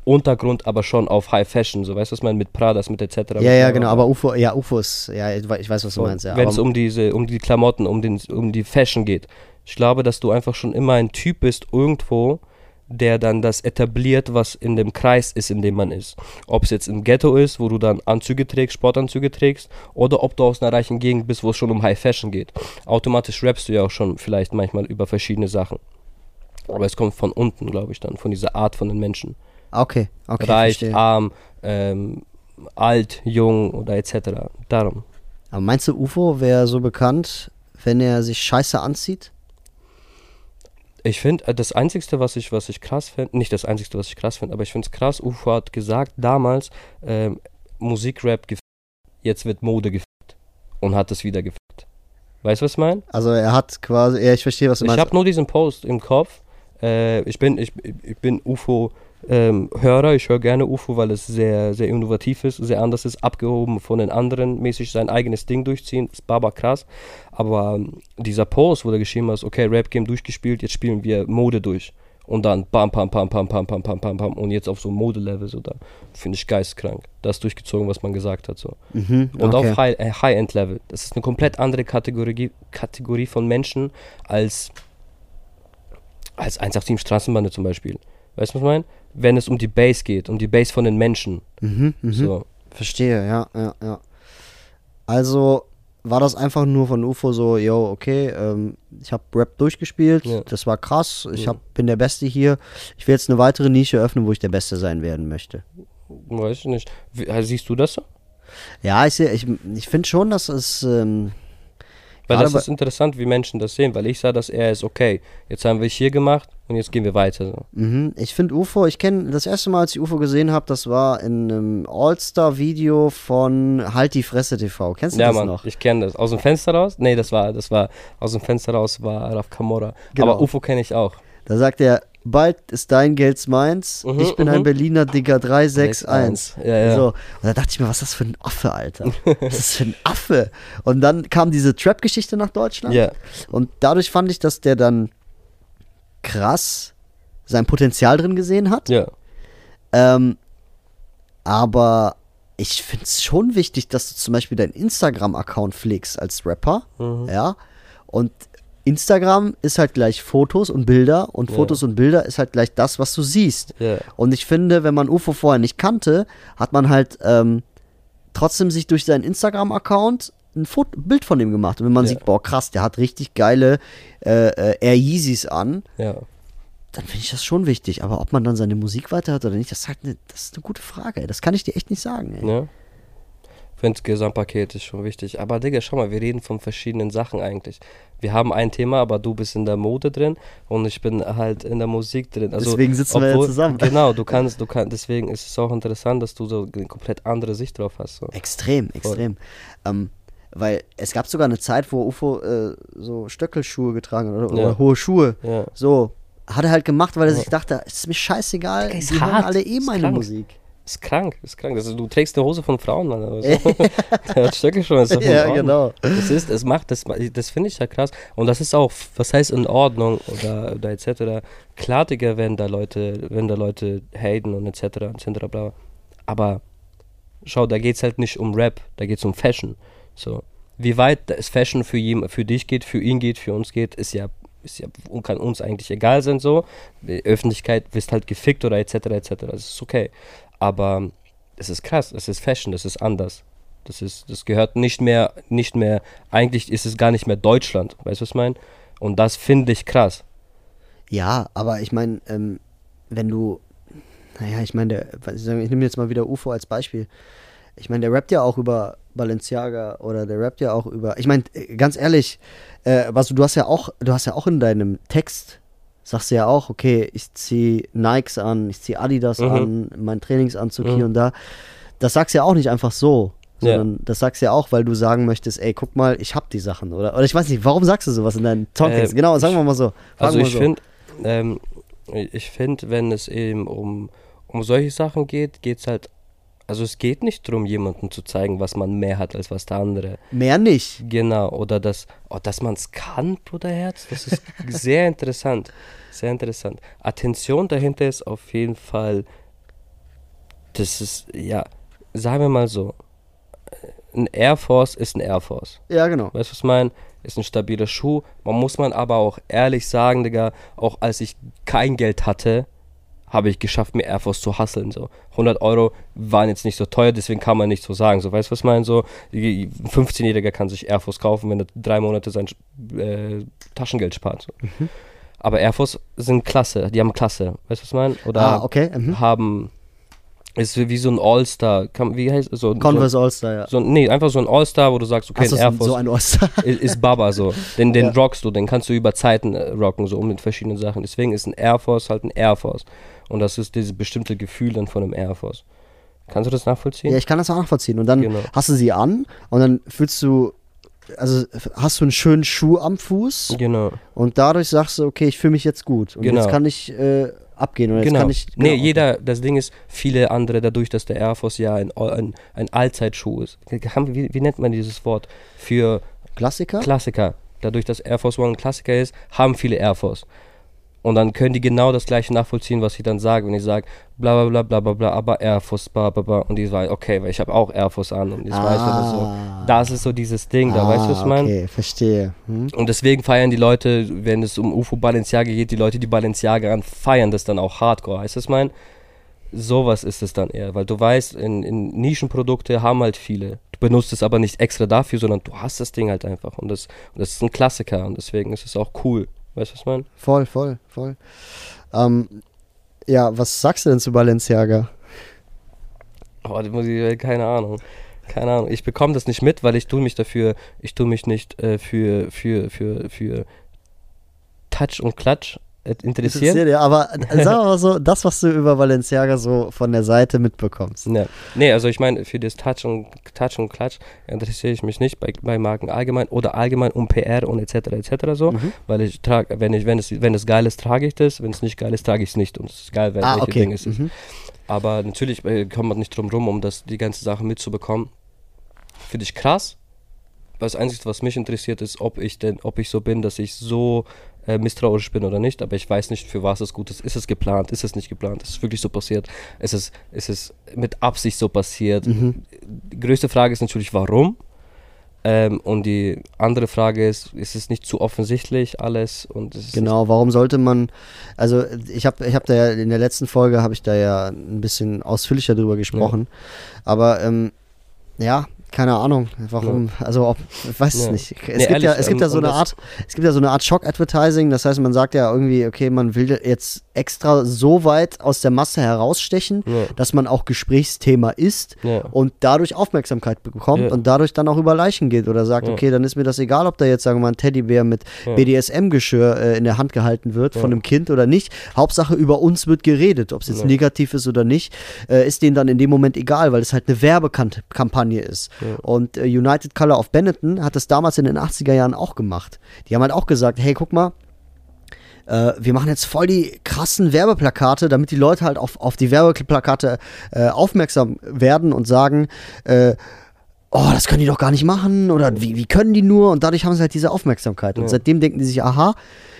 S3: Untergrund, aber schon auf High Fashion, so weißt du, was man mit Pradas, mit etc.
S2: ja, ja, genau. Aber UFO, ja, UFO ist, ja, ich we- ich weiß, was du
S3: so,
S2: meinst. Ja,
S3: wenn es um diese, um die Klamotten, um den, um die Fashion geht. Ich glaube, dass du einfach schon immer ein Typ bist irgendwo, der dann das etabliert, was in dem Kreis ist, in dem man ist. Ob es jetzt im Ghetto ist, wo du dann Anzüge trägst, Sportanzüge trägst, oder ob du aus einer reichen Gegend bist, wo es schon um High Fashion geht. Automatisch rappst du ja auch schon vielleicht manchmal über verschiedene Sachen. Aber es kommt von unten, glaube ich, dann, von dieser Art von den Menschen.
S2: okay, okay,
S3: Reich,
S2: verstehe.
S3: arm, ähm, alt, jung oder etc. Darum.
S2: Aber meinst du, UFO wäre so bekannt, wenn er sich scheiße anzieht?
S3: Ich finde, das Einzigste, was ich, was ich krass finde, nicht das Einzigste, was ich krass finde, aber ich finde es krass, UFO hat gesagt damals, ähm, Musikrap gefickt, jetzt wird Mode gefickt und hat es wieder gefickt. Weißt du, was ich meine?
S2: Also er hat quasi, ja, ich verstehe, was du
S3: Ich
S2: meinst.
S3: habe nur diesen Post im Kopf. Äh, ich bin, ich, ich bin UFO-Hörer, ich höre gerne UFO, weil es sehr, sehr innovativ ist, sehr anders ist, abgehoben von den anderen, mäßig sein eigenes Ding durchziehen, ist baba krass. Aber ähm, dieser Post, wo du geschrieben hast, okay, Rap-Game durchgespielt, jetzt spielen wir Mode durch. Und dann bam, pam, pam, pam, pam, pam, pam, pam, pam. Und jetzt auf so Modelevel, so da finde ich geistkrank. Das durchgezogen, was man gesagt hat. So.
S2: mhm,
S3: Und
S2: okay.
S3: auf High- äh, High-End-Level. das ist eine komplett andere Kategorie, Kategorie von Menschen als, als 187 Straßenbande zum Beispiel. Weißt du, was ich meine? Wenn es um die Base geht, um die Base von den Menschen.
S2: Mhm, mhm.
S3: So.
S2: Verstehe, ja, ja, ja. Also war das einfach nur von UFO so, yo, okay, ähm, ich habe Rap durchgespielt,
S3: Ja.
S2: das war krass, ich hab, bin der Beste hier. Ich will jetzt eine weitere Nische öffnen, wo ich der Beste sein werden möchte.
S3: Weiß ich nicht. Wie, äh, siehst du das so?
S2: Ja, ich, seh- ich, ich finde schon, dass es. Ähm,
S3: Weil das ist interessant, wie Menschen das sehen. Weil ich sah, dass er ist okay. Jetzt haben wir es hier gemacht und jetzt gehen wir weiter. So.
S2: mhm. Ich finde UFO, ich kenne das erste Mal, als ich UFO gesehen habe, das war in einem All-Star-Video von Halt die Fresse TV. Kennst du
S3: Ja,
S2: das
S3: Mann,
S2: noch?
S3: ich kenne das. Aus dem Fenster raus? Nee, das war, das war, aus dem Fenster raus war Raf Kamora.
S2: Genau.
S3: Aber UFO kenne ich auch.
S2: Da sagt er, bald ist dein Geld meins,
S3: Mhm,
S2: ich bin ein
S3: mhm.
S2: Berliner Digger 361.
S3: Ja, ja.
S2: So. Und da dachte ich mir, was ist das für ein Affe, Alter? Was ist das für ein Affe? Und dann kam diese Trap-Geschichte nach Deutschland.
S3: Ja.
S2: Und dadurch fand ich, dass der dann krass sein Potenzial drin gesehen hat.
S3: Ja.
S2: Ähm, aber ich finde es schon wichtig, dass du zum Beispiel deinen Instagram-Account pflegst als Rapper.
S3: Mhm.
S2: Ja. Und Instagram ist halt gleich Fotos und Bilder und. Fotos und Bilder ist halt gleich das, was du siehst.
S3: Ja.
S2: Und ich finde, wenn man UFO vorher nicht kannte, hat man halt ähm, trotzdem sich durch seinen Instagram-Account ein Foto, Bild von dem gemacht. Und wenn man
S3: Ja.
S2: sieht, boah, krass, der hat richtig geile äh, äh, Air Yeezys an,
S3: Ja.
S2: dann finde ich das schon wichtig. Aber ob man dann seine Musik weiterhört oder nicht, das, ist halt ne, das ist eine gute Frage. Ey. Das kann ich dir echt nicht sagen. Ey.
S3: Ja. Ich finde, das Gesamtpaket ist schon wichtig. Aber Digga, schau mal, wir reden von verschiedenen Sachen eigentlich. Wir haben ein Thema, aber du bist in der Mode drin und ich bin halt in der Musik drin. Also,
S2: Deswegen sitzen wir ja zusammen.
S3: Genau, du kannst, du kannst, deswegen ist es auch interessant, dass du so eine komplett andere Sicht drauf hast. So.
S2: Extrem, extrem. Ähm, weil es gab sogar eine Zeit, wo UFO äh, so Stöckelschuhe getragen hat oder,
S3: Ja.
S2: oder hohe Schuhe.
S3: Ja.
S2: So. hat er halt gemacht, weil er
S3: Ja.
S2: sich dachte, es ist mir scheißegal,
S3: Digga, ist
S2: die hören alle eh
S3: ist
S2: meine
S3: krank.
S2: Musik.
S3: Ist krank, ist krank. Ist, du trägst eine Hose von Frauen, Mann. Oder so. Der hat Stöcke schon. Ist doch in
S2: Ja,
S3: Ordnung.
S2: genau.
S3: Das ist, es macht, das, das finde ich ja krass. Und das ist auch, was heißt in Ordnung oder, oder etc. Klar, Digga, wenn da Leute, wenn da Leute haten und etc. etc. Bla. Aber schau, da geht es halt nicht um Rap, da geht es um Fashion. So. Wie weit es Fashion für, jem, für dich geht, für ihn geht, für uns geht, ist ja, ist ja kann uns eigentlich egal sein so. Die Öffentlichkeit wirst halt gefickt oder etc. etc. Das ist okay. Aber es ist krass, es ist Fashion, das ist anders. Das ist, das gehört nicht mehr, nicht mehr, eigentlich ist es gar nicht mehr Deutschland, weißt du, was ich meine? Und das finde ich krass.
S2: Ja, aber ich meine, ähm, wenn du, naja, ich meine, ich nehme jetzt mal wieder UFO als Beispiel. Ich meine, der rappt ja auch über Balenciaga oder der rappt ja auch über, ich meine, ganz ehrlich, äh, was du, hast ja auch, du hast ja auch in deinem Text, sagst du ja auch, okay, ich zieh Nikes an, ich zieh Adidas
S3: Mhm.
S2: an, mein Trainingsanzug
S3: Mhm.
S2: hier und da. Das sagst du ja auch nicht einfach so.
S3: Ja.
S2: Sondern das sagst du ja auch, weil du sagen möchtest, ey, guck mal, ich hab die Sachen, oder? Oder ich weiß nicht, warum sagst du sowas in deinen Talkings?
S3: Äh,
S2: genau, sagen wir mal so.
S3: Also ich
S2: so.
S3: finde, ähm, ich finde, wenn es eben um, um solche Sachen geht, geht es halt, also es geht nicht darum, jemandem zu zeigen, was man mehr hat als was der andere.
S2: Mehr nicht.
S3: Genau, oder das, oh, dass man es kann, Bruderherz, das ist sehr interessant. Sehr interessant. Attention dahinter ist auf jeden Fall, das ist, ja, sagen wir mal so, ein Air Force ist ein Air Force.
S2: Ja, genau.
S3: Weißt du, was ich meine? Ist ein stabiler Schuh. Man muss man aber auch ehrlich sagen, Digga, auch als ich kein Geld hatte, habe ich geschafft, mir Air Force zu hasseln. So. 100 Euro waren jetzt nicht so teuer, deswegen kann man nicht so sagen. So, weißt du, was ich meine? So, ein 15-Jähriger kann sich Air Force kaufen, wenn er drei Monate sein äh, Taschengeld spart. So.
S2: Mhm.
S3: Aber Air Force sind klasse, die haben Klasse. Weißt du, was ich meine? Oder
S2: ah, okay. Mhm.
S3: haben, ist wie so ein All-Star, wie heißt so,
S2: Converse All-Star, ja.
S3: so, so, nee, einfach so ein All-Star, wo du sagst, okay, ein Air
S2: so,
S3: Force
S2: so ein All-Star.
S3: ist, ist Baba so. Den, den
S2: Ja.
S3: rockst du, den kannst du über Zeiten äh, rocken, so um mit verschiedenen Sachen. Deswegen ist ein Air Force halt ein Air Force. Und das ist dieses bestimmte Gefühl dann von einem Air Force. Kannst du das nachvollziehen?
S2: ja, ich kann das auch nachvollziehen. Und dann
S3: Genau.
S2: hast du sie an und dann fühlst du, also hast du einen schönen Schuh am Fuß
S3: Genau.
S2: und dadurch sagst du, okay, ich fühle mich jetzt gut. Und
S3: Genau.
S2: jetzt kann ich äh, abgehen oder jetzt
S3: Genau.
S2: kann ich.
S3: nee,
S2: genau,
S3: jeder, das Ding ist, viele andere, dadurch, dass der Air Force ja ein, ein, ein Allzeitschuh ist. Wie, wie nennt man dieses Wort? Für
S2: Klassiker?
S3: Klassiker. Dadurch, dass Air Force One ein Klassiker ist, haben viele Air Force. Und dann können die genau das gleiche nachvollziehen, was ich dann sage. Wenn ich sage, bla bla bla bla bla bla, aber Air Force, bla bla bla. Und die sagen, okay, weil ich habe auch Air Force an. Und ich weiß das so.
S2: Ah.
S3: Das ist so dieses Ding da, weißt du, was ich
S2: Ah,
S3: meine?
S2: Okay, verstehe. Hm?
S3: Und deswegen feiern die Leute, wenn es um UFO Balenciaga geht, die Leute, die Balenciaga an, feiern das dann auch hardcore, weißt du, was ich meine? Sowas ist es dann eher, weil du weißt, in, in Nischenprodukte haben halt viele. Du benutzt es aber nicht extra dafür, sondern du hast das Ding halt einfach. Und das, und das ist ein Klassiker und deswegen ist es auch cool. Weißt du, was ich meine?
S2: Voll, voll, voll. Ähm, ja, was sagst du denn zu Balenciaga?
S3: Oh, das muss ich, keine Ahnung. Keine Ahnung. Ich bekomme das nicht mit, weil ich tue mich dafür, ich tue mich nicht äh, für, für, für, für Touch und Klatsch äh, interessieren.
S2: Interessiert ja, aber äh, sag mal so, das, was du über Balenciaga so von der Seite mitbekommst.
S3: Ja. Nee, also ich meine, für das Touch und, Touch und Klatsch interessiere ich mich nicht bei, bei Marken allgemein oder allgemein um PR und etc. etc. so,
S2: Mhm.
S3: weil ich trage, wenn ich, wenn es, wenn es geil ist, trage ich das, wenn es nicht geil ist, trage ich es nicht und es ist geil,
S2: Ah,
S3: welche
S2: okay.
S3: Dinge es ist.
S2: Mhm.
S3: Aber natürlich äh, kommt man nicht drum rum, um das, die ganze Sache mitzubekommen. Finde ich krass. Das Einzige, was mich interessiert, ist, ob ich denn, ob ich so bin, dass ich so äh, misstrauisch bin oder nicht. Aber ich weiß nicht, für was es gut ist. Ist es geplant? Ist es nicht geplant? Ist es wirklich so passiert? Ist es, ist es mit Absicht so passiert?
S2: Mhm.
S3: Die größte Frage ist natürlich, warum? Ähm, und die andere Frage ist, ist es nicht zu offensichtlich alles? Und
S2: Genau, warum sollte man, also ich habe ich hab da ja in der letzten Folge habe ich da ja ein bisschen ausführlicher drüber gesprochen, aber ähm, ja, keine Ahnung, warum, also ob, ich weiß es
S3: Ja.
S2: nicht. Es
S3: Nee,
S2: gibt
S3: ehrlich,
S2: ja, es gibt
S3: ähm,
S2: ja so eine Art, es gibt ja so eine Art Shock-Advertising, das heißt, man sagt ja irgendwie, okay, man will jetzt extra so weit aus der Masse herausstechen,
S3: Ja.
S2: dass man auch Gesprächsthema ist
S3: Ja.
S2: und dadurch Aufmerksamkeit bekommt
S3: Ja.
S2: und dadurch dann auch über Leichen geht oder sagt,
S3: Ja.
S2: okay, dann ist mir das egal, ob da jetzt, sagen wir mal, ein Teddybär mit
S3: Ja.
S2: BDSM-Geschirr äh, in der Hand gehalten wird von
S3: Ja.
S2: einem Kind oder nicht. Hauptsache über uns wird geredet, ob es jetzt
S3: Ja.
S2: negativ ist oder nicht, äh, ist denen dann in dem Moment egal, weil es halt eine Werbekampagne ist.
S3: Ja.
S2: Und äh, United Color of Benetton hat das damals in den 80er Jahren auch gemacht. Die haben halt auch gesagt, hey, guck mal, äh, wir machen jetzt voll die krassen Werbeplakate, damit die Leute halt auf, auf die Werbeplakate äh, aufmerksam werden und sagen, äh, oh, das können die doch gar nicht machen oder wie, wie können die nur? Und dadurch haben sie halt diese Aufmerksamkeit. Und
S3: Ja.
S2: seitdem denken die sich, aha,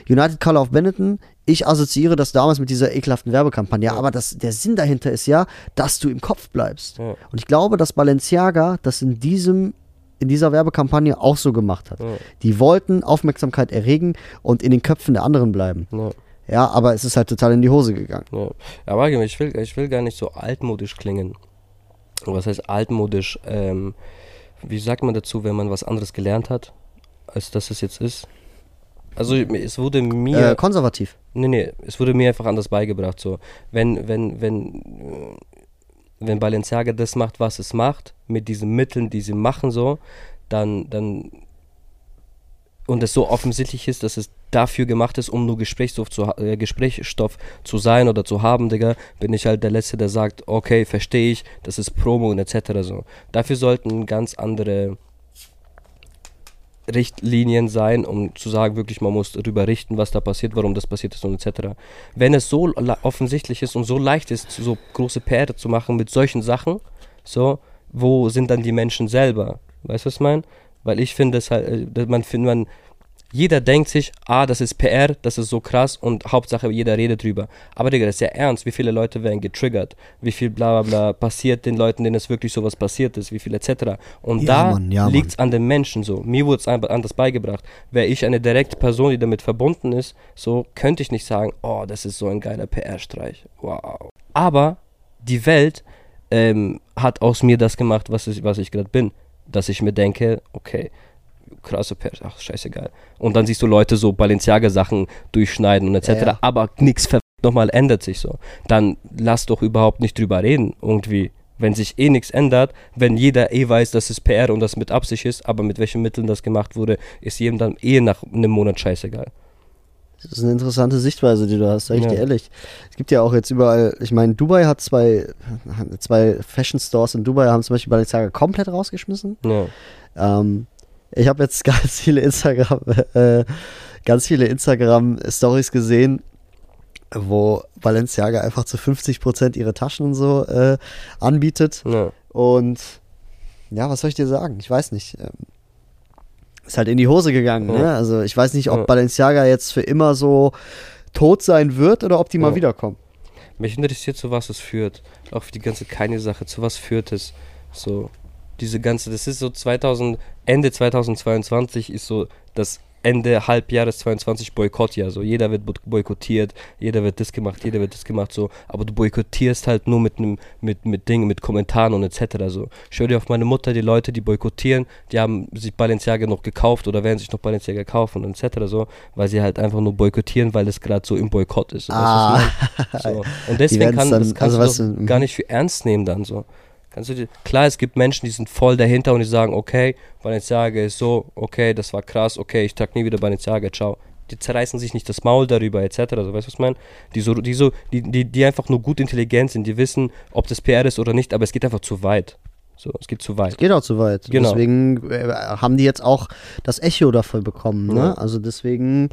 S2: United Color of Benetton, ich assoziiere das damals mit dieser ekelhaften Werbekampagne. Aber das, der Sinn dahinter ist ja, dass du im Kopf bleibst.
S3: Ja.
S2: Und ich glaube, dass Balenciaga das in diesem in dieser Werbekampagne auch so gemacht hat.
S3: Ja.
S2: Die wollten Aufmerksamkeit erregen und in den Köpfen der anderen bleiben.
S3: Ja.
S2: Ja, aber es ist halt total in die Hose gegangen.
S3: Ja. Aber ich will, ich will gar nicht so altmodisch klingen. Was heißt altmodisch? Ähm, wie sagt man dazu, wenn man was anderes gelernt hat, als das es jetzt ist? Also es wurde mir.
S2: Äh, konservativ.
S3: Nee, nee, es wurde mir einfach anders beigebracht. So, wenn, wenn, wenn, äh, wenn Balenciaga das macht, was es macht, mit diesen Mitteln, die sie machen, so, dann, dann und es so offensichtlich ist, dass es dafür gemacht ist, um nur Gesprächsstoff zu, äh, Gesprächsstoff zu sein oder zu haben, Digga, bin ich halt der Letzte, der sagt, okay, verstehe ich, das ist Promo und etc. so. Dafür sollten ganz andere Richtlinien sein, um zu sagen, wirklich, man muss darüber richten, was da passiert, warum das passiert ist und etc. Wenn es so offensichtlich ist und so leicht ist, so große PR zu machen mit solchen Sachen, so, wo sind dann die Menschen selber? Weißt du, was ich meine? Weil ich finde es halt, äh, dass man findet man, jeder denkt sich, ah, das ist PR, das ist so krass und Hauptsache jeder redet drüber. Aber Digga, das ist ja ernst, wie viele Leute werden getriggert, wie viel bla bla bla passiert den Leuten, denen es wirklich sowas passiert ist, wie viel etc. Und
S2: Ja,
S3: da
S2: Mann, ja,
S3: liegt es an den Menschen so. Mir wurde es anders beigebracht. Wäre ich eine direkte Person, die damit verbunden ist, so könnte ich nicht sagen, oh, das ist so ein geiler PR-Streich. Wow. Aber die Welt ähm, hat aus mir das gemacht, was ich, was ich gerade bin. Dass ich mir denke, okay, krasse PR, ach, scheißegal. Und dann siehst du Leute so Balenciaga-Sachen durchschneiden und etc.
S2: Ja, ja.
S3: Aber nichts nochmal ändert sich so. Dann lass doch überhaupt nicht drüber reden, irgendwie. Wenn sich eh nichts ändert, wenn jeder eh weiß, dass es PR und das mit Absicht ist, aber mit welchen Mitteln das gemacht wurde, ist jedem dann eh nach einem Monat scheißegal.
S2: Das ist eine interessante Sichtweise, die du hast, sag ich
S3: Ja.
S2: dir ehrlich. Es gibt ja auch jetzt überall, ich meine, Dubai hat zwei, zwei Fashion Stores in Dubai, haben zum Beispiel Balenciaga komplett rausgeschmissen.
S3: Ja.
S2: Ähm, ich habe jetzt ganz viele Instagram, äh, ganz viele Instagram-Stories gesehen, wo Balenciaga einfach zu 50% ihre Taschen und so äh, anbietet.
S3: Ja.
S2: Und ja, was soll ich dir sagen? Ich weiß nicht. Ähm, ist halt in die Hose gegangen.
S3: Ja.
S2: Ne? Also ich weiß nicht, ob
S3: Ja.
S2: Balenciaga jetzt für immer so tot sein wird oder ob die mal wiederkommen.
S3: Mich interessiert, zu was es führt. Auch für die ganze Keine-Sache. Zu was führt es? So, diese ganze, das ist so 2000, Ende 2022 ist so das Ende Halbjahres 22 Boykottjahr. So, jeder wird boy- boykottiert, jeder wird das gemacht, jeder wird das gemacht, so. Aber du boykottierst halt nur mit einem, mit, mit Dingen, mit Kommentaren und etc. So. Schau dir auf meine Mutter, die Leute, die boykottieren, die haben sich Balenciaga noch gekauft oder werden sich noch Balenciaga kaufen und etc. so, weil sie halt einfach nur boykottieren, weil das gerade so im Boykott ist. Weißt ich meine? So. Und deswegen kann, das kannst
S2: also weißt
S3: du doch
S2: mhm.
S3: gar nicht für ernst nehmen dann so. Kannst du dir, klar, es gibt Menschen, die sind voll dahinter und die sagen, okay, Balenciaga ist so, okay, das war krass, okay, ich trage nie wieder Balenciaga, ciao. Die zerreißen sich nicht das Maul darüber, etc. So, weißt du, was ich meine? Die, so, die, so, die, die, die einfach nur gut intelligent sind, die wissen, ob das PR ist oder nicht, aber es geht einfach zu weit. So, es geht zu weit.
S2: Geht auch zu weit.
S3: Genau.
S2: Deswegen äh, haben die jetzt auch das Echo dafür bekommen. Ne?
S3: Ja.
S2: Also deswegen,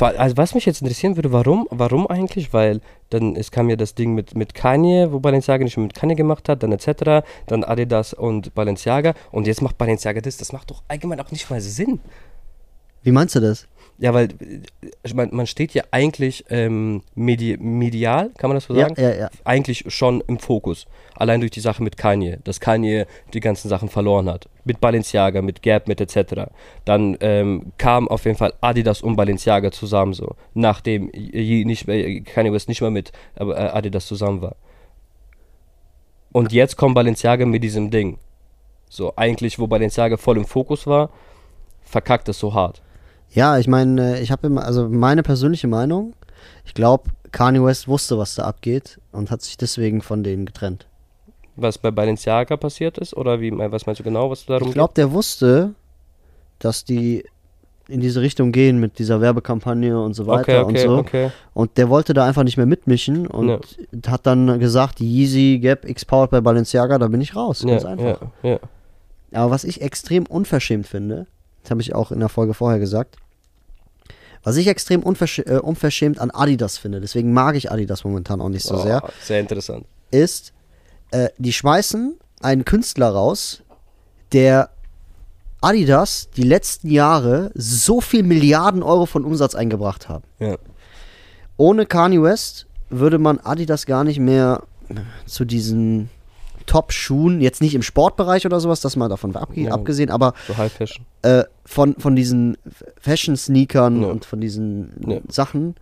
S3: Also was mich jetzt interessieren würde, warum, warum eigentlich? Weil dann es kam ja das Ding mit, mit Kanye, wo Balenciaga nicht mehr mit Kanye gemacht hat, dann etc., dann Adidas und Balenciaga und jetzt macht Balenciaga das. Das macht doch allgemein auch nicht mal Sinn.
S2: wie meinst du das?
S3: Ja, weil äh, mein, man steht ja eigentlich ähm, medi medial, kann man das so
S2: Ja,
S3: sagen?
S2: ja, ja.
S3: Eigentlich schon im Fokus. Allein durch die Sache mit Kanye, dass Kanye die ganzen Sachen verloren hat. Mit Balenciaga, mit Gap, mit etc. Dann ähm, kam auf jeden Fall Adidas und Balenciaga zusammen so, nachdem nicht mehr, Kanye West nicht mehr mit äh, Adidas zusammen war. Und jetzt kommt Balenciaga mit diesem Ding. So, eigentlich, wo Balenciaga voll im Fokus war, verkackt es so hart.
S2: Ja, ich meine, äh, ich habe immer, also meine persönliche Meinung, ich glaube, Kanye West wusste, was da abgeht und hat sich deswegen von denen getrennt.
S3: Was bei Balenciaga passiert ist? Oder wie, was meinst du genau, was darum
S2: Ich glaube, der wusste, dass die in diese Richtung gehen mit dieser Werbekampagne und so weiter
S3: Okay, okay,
S2: und so.
S3: okay.
S2: Und der wollte da einfach nicht mehr mitmischen und hat dann gesagt, Yeezy, Gap, X-Powered bei Balenciaga, da bin ich raus.
S3: Ja,
S2: Ganz einfach.
S3: ja, ja.
S2: Aber was ich extrem unverschämt finde, das habe ich auch in der Folge vorher gesagt, Was ich extrem unversch äh, unverschämt an Adidas finde, deswegen mag ich Adidas momentan auch nicht so
S3: Oh,
S2: sehr,
S3: Sehr interessant.
S2: ist, äh, die schmeißen einen Künstler raus, der Adidas die letzten Jahre so viel Milliarden Euro von Umsatz eingebracht haben.
S3: Ja.
S2: Ohne Kanye West würde man Adidas gar nicht mehr zu diesen Top-Schuhen, jetzt nicht im Sportbereich oder sowas, das mal davon abge
S3: Ja.
S2: abgesehen, aber
S3: So High Fashion.
S2: äh, von, von diesen Fashion-Sneakern
S3: Ja.
S2: und von diesen
S3: Ja.
S2: Sachen,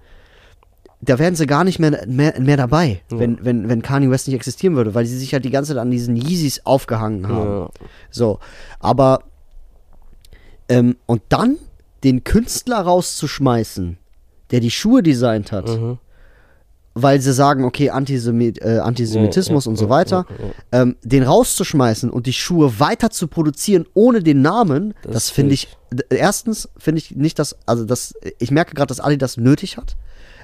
S2: da wären sie gar nicht mehr, mehr, mehr dabei, wenn, wenn, wenn Kanye West nicht existieren würde, weil sie sich halt die ganze Zeit an diesen Yeezys aufgehangen haben. So, aber ähm, und dann den Künstler rauszuschmeißen, der die Schuhe designt hat,
S3: Mhm.
S2: Weil sie sagen, okay, Antisemit, äh, Antisemitismus
S3: Ja, ja,
S2: und so weiter,
S3: ja.
S2: Ähm, den rauszuschmeißen und die Schuhe weiter zu produzieren ohne den Namen, das,
S3: Das
S2: finde ich, erstens finde ich nicht, dass, also das, ich merke gerade, dass Ali das nötig hat.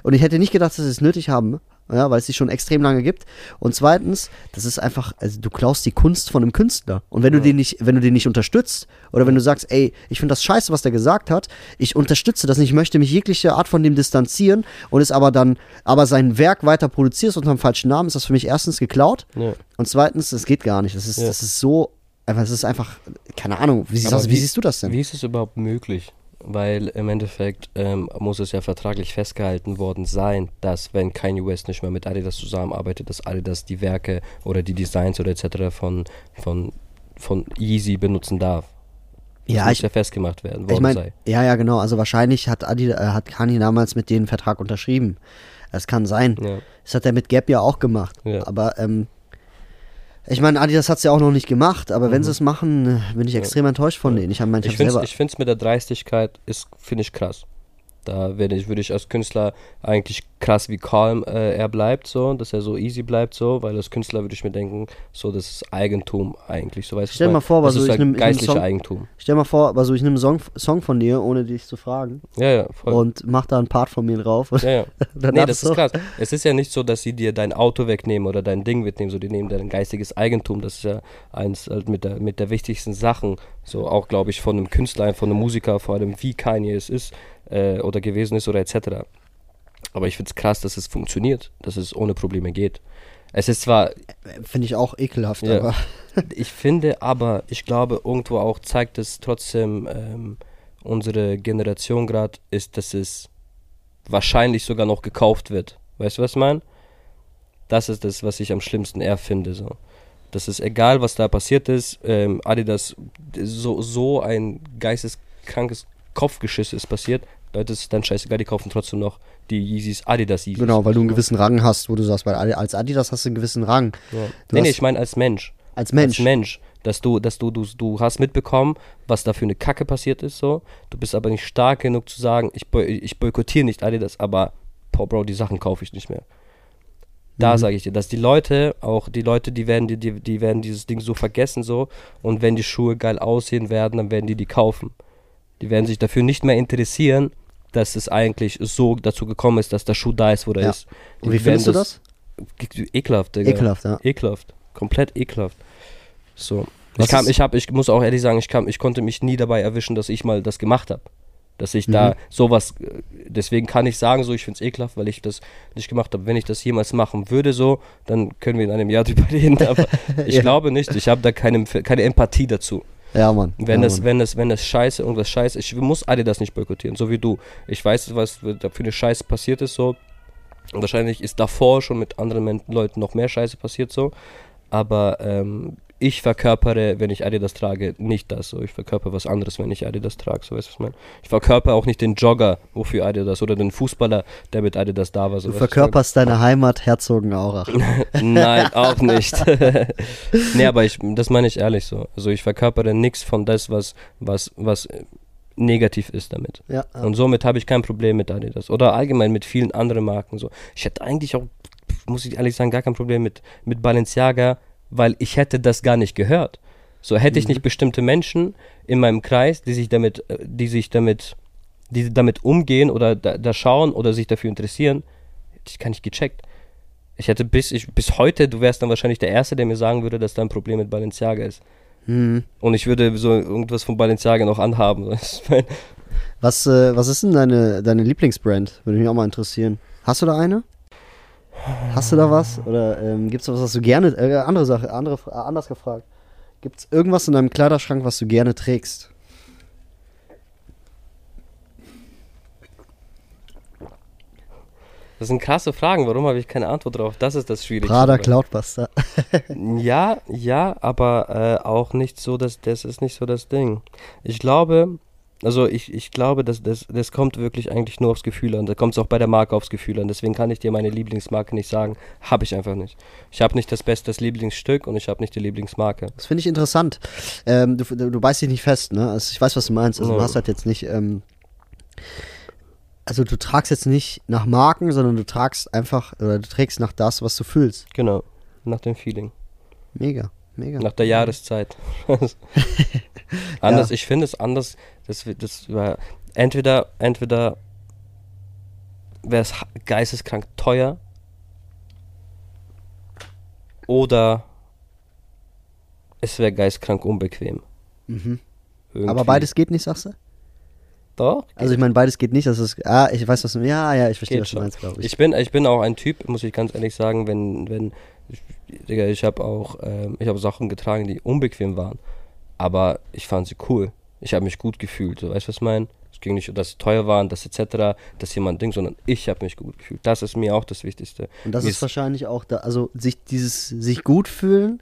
S2: Und ich hätte nicht gedacht, dass sie es nötig haben, ja, weil es sie schon extrem lange gibt. Und zweitens, das ist einfach, also du klaust die Kunst von einem Künstler. Und wenn du den nicht, wenn du den nicht unterstützt, oder wenn du sagst, ey, ich finde das scheiße, was der gesagt hat, ich unterstütze das nicht, ich möchte mich jegliche Art von dem distanzieren und es aber dann, aber sein Werk weiter produzierst unter einem falschen Namen, ist das für mich erstens geklaut.
S3: Ja.
S2: Und zweitens, das geht gar nicht. Das ist,
S3: Ja.
S2: das ist so, einfach, das ist einfach, keine Ahnung, wie, siehst, du- wie siehst du das denn?
S3: Wie ist es überhaupt möglich? Weil im Endeffekt ähm, muss es ja vertraglich festgehalten worden sein, dass wenn Kanye West nicht mehr mit Adidas zusammenarbeitet, dass Adidas die Werke oder die Designs oder etc. von, von, von Yeezy benutzen darf. Das
S2: Ja,
S3: muss
S2: ich-
S3: ja festgemacht werden worden
S2: Ich meine,
S3: sei.
S2: ja, ja, genau. Also wahrscheinlich hat, Adi, äh, hat Kanye damals mit denen einen Vertrag unterschrieben. Das kann sein.
S3: Ja.
S2: Das hat er mit Gap ja auch gemacht.
S3: Ja.
S2: Aber ähm, ich meine, Adidas hat es ja auch noch nicht gemacht, aber wenn sie es machen, äh, bin ich extrem enttäuscht von denen. Ich mein, ich
S3: Ich finde es mit der Dreistigkeit, ist finde ich krass. Da werde ich, würde ich als Künstler eigentlich krass, wie calm äh, er bleibt, so, dass er so easy bleibt, so, weil als Künstler würde ich mir denken, so, das ist Eigentum eigentlich, so weißt du.
S2: Stell mal vor,
S3: das
S2: so
S3: ist
S2: ich
S3: halt
S2: nehm- ich nehm
S3: geistlicher
S2: Song-
S3: Eigentum.
S2: Stell mal vor, also ich nehme einen Song, Song von dir, ohne dich zu fragen,
S3: Ja, ja, voll.
S2: und mach da einen Part von mir drauf.
S3: ja, ja. Nee, das ist krass. Es ist ja nicht so, dass sie dir dein Auto wegnehmen oder dein Ding wegnehmen, so die nehmen dein geistiges Eigentum. Das ist ja eins halt mit der, mit der wichtigsten Sachen, so auch glaube ich von einem Künstler, von einem Musiker, vor allem wie Kanye es ist äh, oder gewesen ist oder etc. Aber ich finde es krass, dass es funktioniert, dass es ohne Probleme geht. Es ist zwar
S2: Finde ich auch ekelhaft,
S3: Ja.
S2: aber.
S3: ich finde aber, ich glaube, irgendwo auch zeigt es trotzdem, ähm, unsere Generation gerade ist, dass es wahrscheinlich sogar noch gekauft wird. Weißt du, was ich meine? Das ist das, was ich am schlimmsten eher finde. So. Das ist egal, was da passiert ist. Ähm, Adidas, so, so ein geisteskrankes Kopfgeschiss ist passiert. Leute, es ist dann scheißegal, die kaufen trotzdem noch die Yeezys, Adidas Yeezys.
S2: Genau, weil du einen gewissen Rang hast, wo du sagst, weil Adi- als Adidas hast du einen gewissen Rang.
S3: Ja. Nee, nee, ich meine als Mensch.
S2: Als Mensch.
S3: Als Mensch. Dass du, dass du, du, du hast mitbekommen, was da für eine Kacke passiert ist, so. Du bist aber nicht stark genug zu sagen, ich, ich boykottiere nicht Adidas, aber, boah, Bro, die Sachen kaufe ich nicht mehr. Da
S2: Mhm.
S3: sage ich dir, dass die Leute, auch die Leute, die werden, die, die, die werden dieses Ding so vergessen, so. Und wenn die Schuhe geil aussehen werden, dann werden die die kaufen. Die werden sich dafür nicht mehr interessieren, dass es eigentlich so dazu gekommen ist, dass der Schuh da ist, wo er
S2: Ja.
S3: ist.
S2: Und wie findest du das?
S3: Ekelhaft, Digga.
S2: Ekelhaft, ja.
S3: Ekelhaft. Komplett ekelhaft. So.
S2: Was
S3: Ich, kam, ich, hab, ich muss auch ehrlich sagen, ich, kam, ich konnte mich nie dabei erwischen, dass ich mal das gemacht habe. Dass ich
S2: Mhm.
S3: da sowas, äh, deswegen kann ich sagen, so, ich finde es ekelhaft, weil ich das nicht gemacht habe. Wenn ich das jemals machen würde, so, dann können wir in einem Jahr drüber reden. Aber ich
S2: Ja.
S3: glaube nicht, ich habe da keine, keine Empathie dazu.
S2: Ja, Mann.
S3: Wenn
S2: ja,
S3: das,
S2: Mann.
S3: wenn das, wenn das scheiße, irgendwas scheiße, ich muss Adidas nicht boykottieren, so wie du. Ich weiß, was da für eine Scheiße passiert ist, so. Wahrscheinlich ist davor schon mit anderen Leuten noch mehr Scheiße passiert, so. Aber ähm, ich verkörpere, wenn ich Adidas trage, nicht das. So. Ich verkörpere was anderes, wenn ich Adidas trage, so weißt du, was ich meine? Ich verkörpere auch nicht den Jogger, wofür Adidas, oder den Fußballer, der mit Adidas da war. So,
S2: Du verkörperst deine Heimat Herzogenaurach.
S3: Nein, auch nicht. nee, aber ich, das meine ich ehrlich so. Also ich verkörpere nichts von das, was, was, was negativ ist damit.
S2: ja, ja.
S3: Und somit habe ich kein Problem mit Adidas. Oder allgemein mit vielen anderen Marken so. Ich hätte eigentlich auch, muss ich ehrlich sagen, gar kein Problem mit, mit Balenciaga, weil ich hätte das gar nicht gehört. So hätte ich nicht bestimmte Menschen in meinem Kreis, die sich damit, äh, die sich damit, die damit umgehen oder da, da schauen oder sich dafür interessieren, hätte ich gar nicht gecheckt. Ich hätte bis, ich, bis heute, du wärst dann wahrscheinlich der Erste, der mir sagen würde, dass da ein Problem mit Balenciaga ist.
S2: Hm.
S3: Und ich würde so irgendwas von Balenciaga noch anhaben.
S2: Was, äh, was ist denn deine, deine Lieblingsbrand? Würde mich auch mal interessieren. Hast du da eine? Hast du da was? Oder ähm, gibt es was, was du gerne. Äh, andere Sache, andere, äh, anders gefragt. Gibt es irgendwas in deinem Kleiderschrank, was du gerne trägst?
S3: Das sind krasse Fragen. Warum habe ich keine Antwort drauf? Das ist das Schwierige.
S2: Prada Cloudbuster.
S3: Ja, ja, aber äh, auch nicht so, dass das ist nicht so das Ding. Ich glaube, also ich, ich glaube, dass das, das kommt wirklich eigentlich nur aufs Gefühl an. Da kommt es auch bei der Marke aufs Gefühl an. Deswegen kann ich dir meine Lieblingsmarke nicht sagen. Habe ich einfach nicht. Ich habe nicht das beste das Lieblingsstück und ich habe nicht die Lieblingsmarke.
S2: Das finde ich interessant. Ähm, du, du, du beißt dich nicht fest, ne? Also ich weiß, was du meinst. Also du
S3: Ja.
S2: hast halt jetzt nicht. Ähm, also du tragst jetzt nicht nach Marken, sondern du tragst einfach, oder du trägst nach das, was du fühlst.
S3: Genau. Nach dem Feeling.
S2: Mega, mega.
S3: Nach der Jahreszeit. anders, ich finde es anders. Das, das war entweder, entweder wäre es geisteskrank teuer oder es wäre geisteskrank unbequem.
S2: Mhm. Aber beides geht nicht, sagst du?
S3: Doch.
S2: Also ich meine, beides geht nicht. Das ist, ah, ich weiß, was du, ja, ja, ich verstehe, was du
S3: schon.
S2: meinst, glaube ich.
S3: Ich bin, ich bin auch ein Typ, muss ich ganz ehrlich sagen, wenn, wenn, ich, Digga, ich habe auch, ähm, ich habe Sachen getragen, die unbequem waren, aber ich fand sie cool. Ich habe mich gut gefühlt, so, weißt du, was ich meine? Es ging nicht, um, dass sie teuer waren, dass etc., dass jemand Ding, sondern ich habe mich gut gefühlt. Das ist mir auch das Wichtigste.
S2: Und das
S3: Mir
S2: ist wahrscheinlich auch da, also sich dieses, sich gut fühlen,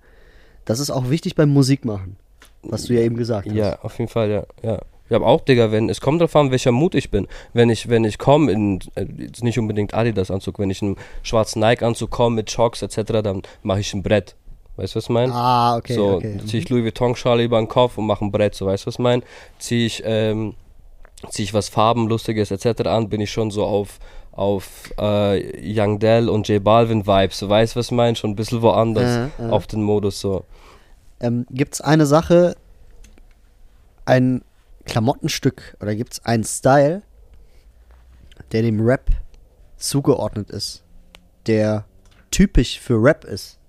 S2: das ist auch wichtig beim Musikmachen. Was du ja eben gesagt hast.
S3: Ja, auf jeden Fall, ja. ja. Ich habe auch, Digga, wenn, es kommt drauf an, welcher Mut ich bin. Wenn ich, wenn ich komme in, äh, jetzt nicht unbedingt Adidas-Anzug, wenn ich in einen schwarzen Nike-Anzug komme mit Chocks etc., dann mache ich ein Brett. Weißt du, was ich meine?
S2: Ah, okay,
S3: so,
S2: okay.
S3: ziehe ich Louis Vuitton-Schale über den Kopf und mache ein Brett, so, weißt du, was ich meine? Ziehe ich, ähm, ziehe ich was Farbenlustiges etc. an, bin ich schon so auf, auf äh, Young Dell und J Balvin Vibes, so, weißt du, was ich meine? Schon ein bisschen woanders
S2: Äh, äh.
S3: auf den Modus, so.
S2: Ähm, gibt es eine Sache, ein Klamottenstück oder gibt es einen Style, der dem Rap zugeordnet ist, der typisch für Rap ist?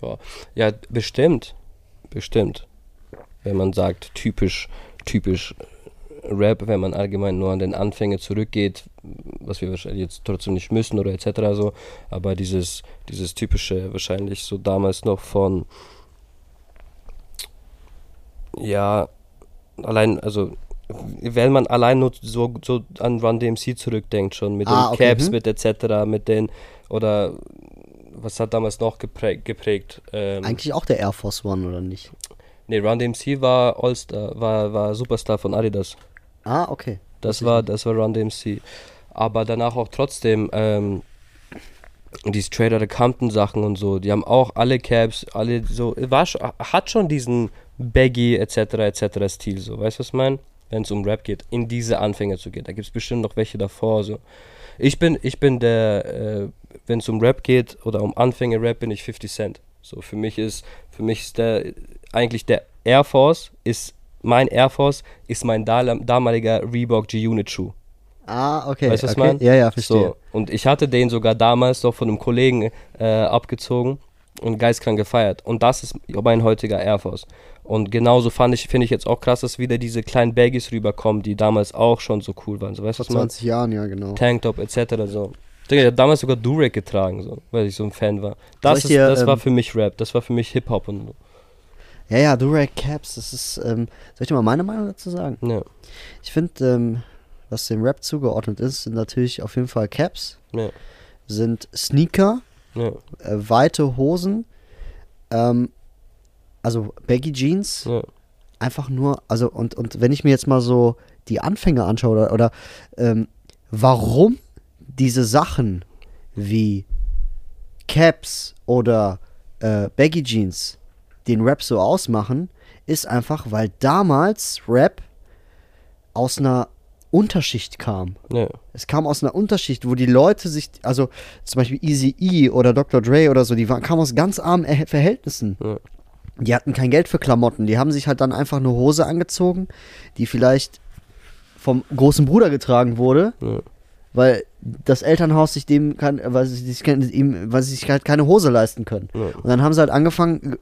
S3: Boah. Ja, bestimmt. Bestimmt. Wenn man sagt, typisch, typisch äh, Rap, wenn man allgemein nur an den Anfänge zurückgeht, was wir wahrscheinlich jetzt trotzdem nicht müssen oder etc. so, aber dieses, dieses typische wahrscheinlich so damals noch von ja, allein, also wenn man allein nur so, so an Run DMC zurückdenkt schon, mit
S2: Ah,
S3: den
S2: okay,
S3: Caps,
S2: mhm.
S3: mit etc., mit den, oder was hat damals noch geprägt? geprägt ähm,
S2: Eigentlich auch der Air Force One, oder nicht?
S3: nee, Run DMC war All-Star, war, war Superstar von Adidas.
S2: Ah, okay.
S3: Das war, das war Run DMC. Aber danach auch trotzdem, ähm, die Straight Outta Compton Sachen und so, die haben auch alle Caps, alle so, war hat schon diesen Baggy etc. etc. Stil, so, weißt du, was ich meine? Wenn es um Rap geht, in diese Anfänge zu gehen. Da gibt es bestimmt noch welche davor, so. Ich bin, ich bin der, äh, wenn es um Rap geht oder um Anfänge Rap, bin ich 50 Cent. So, für mich ist, für mich ist der, eigentlich der Air Force ist, mein Air Force ist mein damaliger Reebok G-Unit Schuh.
S2: Ah, okay.
S3: Weißt du, was ich
S2: okay.
S3: meine?
S2: Ja, ja, verstehe.
S3: So, und ich hatte den sogar damals doch von einem Kollegen äh, abgezogen und geistkrank gefeiert. Und das ist mein heutiger Air Force. Und genauso fand ich, finde ich jetzt auch krass, dass wieder diese kleinen Baggies rüberkommen, die damals auch schon so cool waren. So, weißt
S2: Vor
S3: was man?
S2: 20 Jahren, ja, genau.
S3: Tanktop etc. so. Digga, ich hab damals sogar Durek getragen, so, weil ich so ein Fan war. Das, ist,
S2: dir,
S3: das war
S2: ähm,
S3: für mich Rap, das war für mich Hip-Hop und so.
S2: Ja, ja, Durag Caps, das ist, ähm, soll ich dir mal meine Meinung dazu sagen?
S3: Ja,
S2: Ich finde, ähm, was dem Rap zugeordnet ist, sind natürlich auf jeden Fall Caps,
S3: ja,
S2: sind Sneaker,
S3: ja,
S2: äh, weite Hosen, ähm, also Baggy Jeans,
S3: ja.
S2: einfach nur, also und, und wenn ich mir jetzt mal so die Anfänge anschaue oder, oder ähm, warum diese Sachen wie Caps oder äh, Baggy Jeans den Rap so ausmachen, ist einfach, weil damals Rap aus einer Unterschicht kam.
S3: ja.
S2: Es kam aus einer Unterschicht, wo die Leute sich, also zum Beispiel Easy E oder Dr. Dre oder so, die waren, kamen aus ganz armen Verhältnissen.
S3: Ja.
S2: Die hatten kein Geld für Klamotten. Die haben sich halt dann einfach eine Hose angezogen, die vielleicht vom großen Bruder getragen wurde.
S3: Ja.
S2: weil das Elternhaus sich dem kann, weil sie sich, ihm, weil sie sich halt keine Hose leisten können.
S3: Ja.
S2: Und dann haben sie halt angefangen,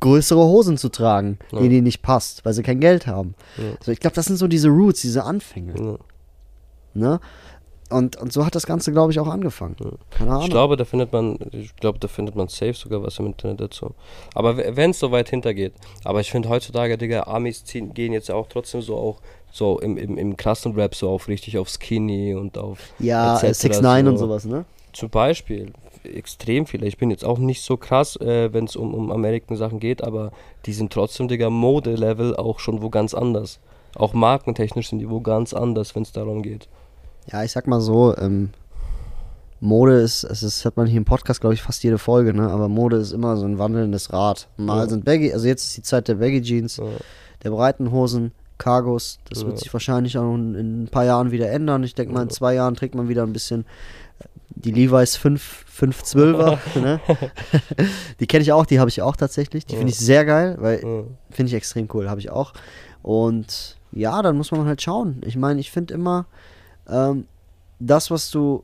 S2: größere Hosen zu tragen,
S3: Ja.
S2: die denen nicht passt, weil sie kein Geld haben.
S3: Ja.
S2: So, ich glaube, das sind so diese Roots, diese Anfänge. Ne? Und, und so hat das Ganze, glaube ich, auch angefangen. Keine Ahnung.
S3: Ich glaube, da findet man, ich glaube, da findet man safe sogar was im Internet dazu. Aber wenn es so weit hintergeht, aber ich finde heutzutage, Digga, Amis ziehen, gehen jetzt auch trotzdem so auch so im, im, im krassen Rap so auf richtig auf Skinny und auf
S2: ja,
S3: etc.
S2: 6 9 und
S3: so.
S2: sowas, ne?
S3: Zum Beispiel extrem viele. Ich bin jetzt auch nicht so krass, äh, wenn es um, um American-Sachen geht, aber die sind trotzdem, Digga, Mode-Level auch schon wo ganz anders. Auch markentechnisch sind die wo ganz anders, wenn es darum geht.
S2: Ja, ich sag mal so, ähm, Mode ist, es ist, hat man hier im Podcast, glaube ich, fast jede Folge, ne? Aber Mode ist immer so ein wandelndes Rad. Mal
S3: Ja.
S2: sind Baggy, also jetzt ist die Zeit der Baggy Jeans,
S3: Ja.
S2: der breiten Hosen, Cargos. Das
S3: Ja.
S2: wird sich wahrscheinlich auch in, in ein paar Jahren wieder ändern. Ich denke mal, in zwei Jahren trägt man wieder ein bisschen äh, die Levi's 5, 512er, ne? Die kenne ich auch, die habe ich auch tatsächlich. Die finde ich sehr geil, weil. Finde ich extrem cool, habe ich auch. Und ja, dann muss man halt schauen. Ich meine, ich finde immer, ähm, das, was du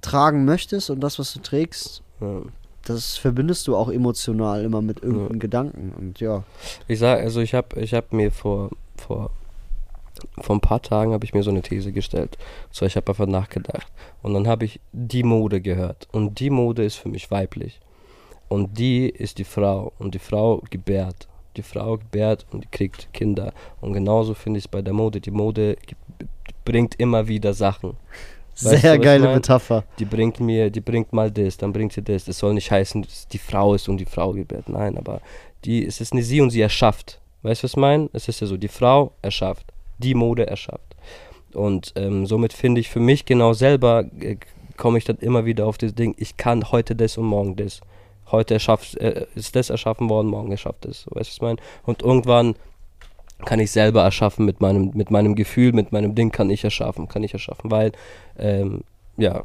S2: tragen möchtest und das, was du trägst,
S3: Ja.
S2: das verbindest du auch emotional immer mit irgendeinem
S3: Ja.
S2: Gedanken. Und ja,
S3: Ich sag, also ich habe ich hab mir vor, vor, vor ein paar Tagen habe ich mir so eine These gestellt. So, ich habe einfach nachgedacht. Und dann habe ich die Mode gehört. Und die Mode ist für mich weiblich. Und die ist die Frau. Und die Frau gebärt. Die Frau gebärt und die kriegt Kinder. Und genauso finde ich es bei der Mode. Die Mode ge- bringt immer wieder Sachen. Weißt du,
S2: sehr
S3: ich
S2: geile
S3: mein?
S2: Metapher.
S3: Die bringt mir, die bringt mal das, dann bringt sie das. Das soll nicht heißen, dass die Frau ist und die Frau gebärt. Nein, aber die, es ist eine sie und sie erschafft. Weißt du, was ich meine? Es ist ja so, die Frau erschafft, die Mode erschafft. Und ähm, somit finde ich für mich genau selber, äh, komme ich dann immer wieder auf das Ding, ich kann heute das und morgen das. Heute erschafft, äh, ist das erschaffen worden, morgen erschafft es. Weißt du, was ich meine? Und irgendwann kann ich selber erschaffen mit meinem, mit meinem Gefühl, mit meinem Ding kann ich erschaffen, kann ich erschaffen, weil, ähm, ja,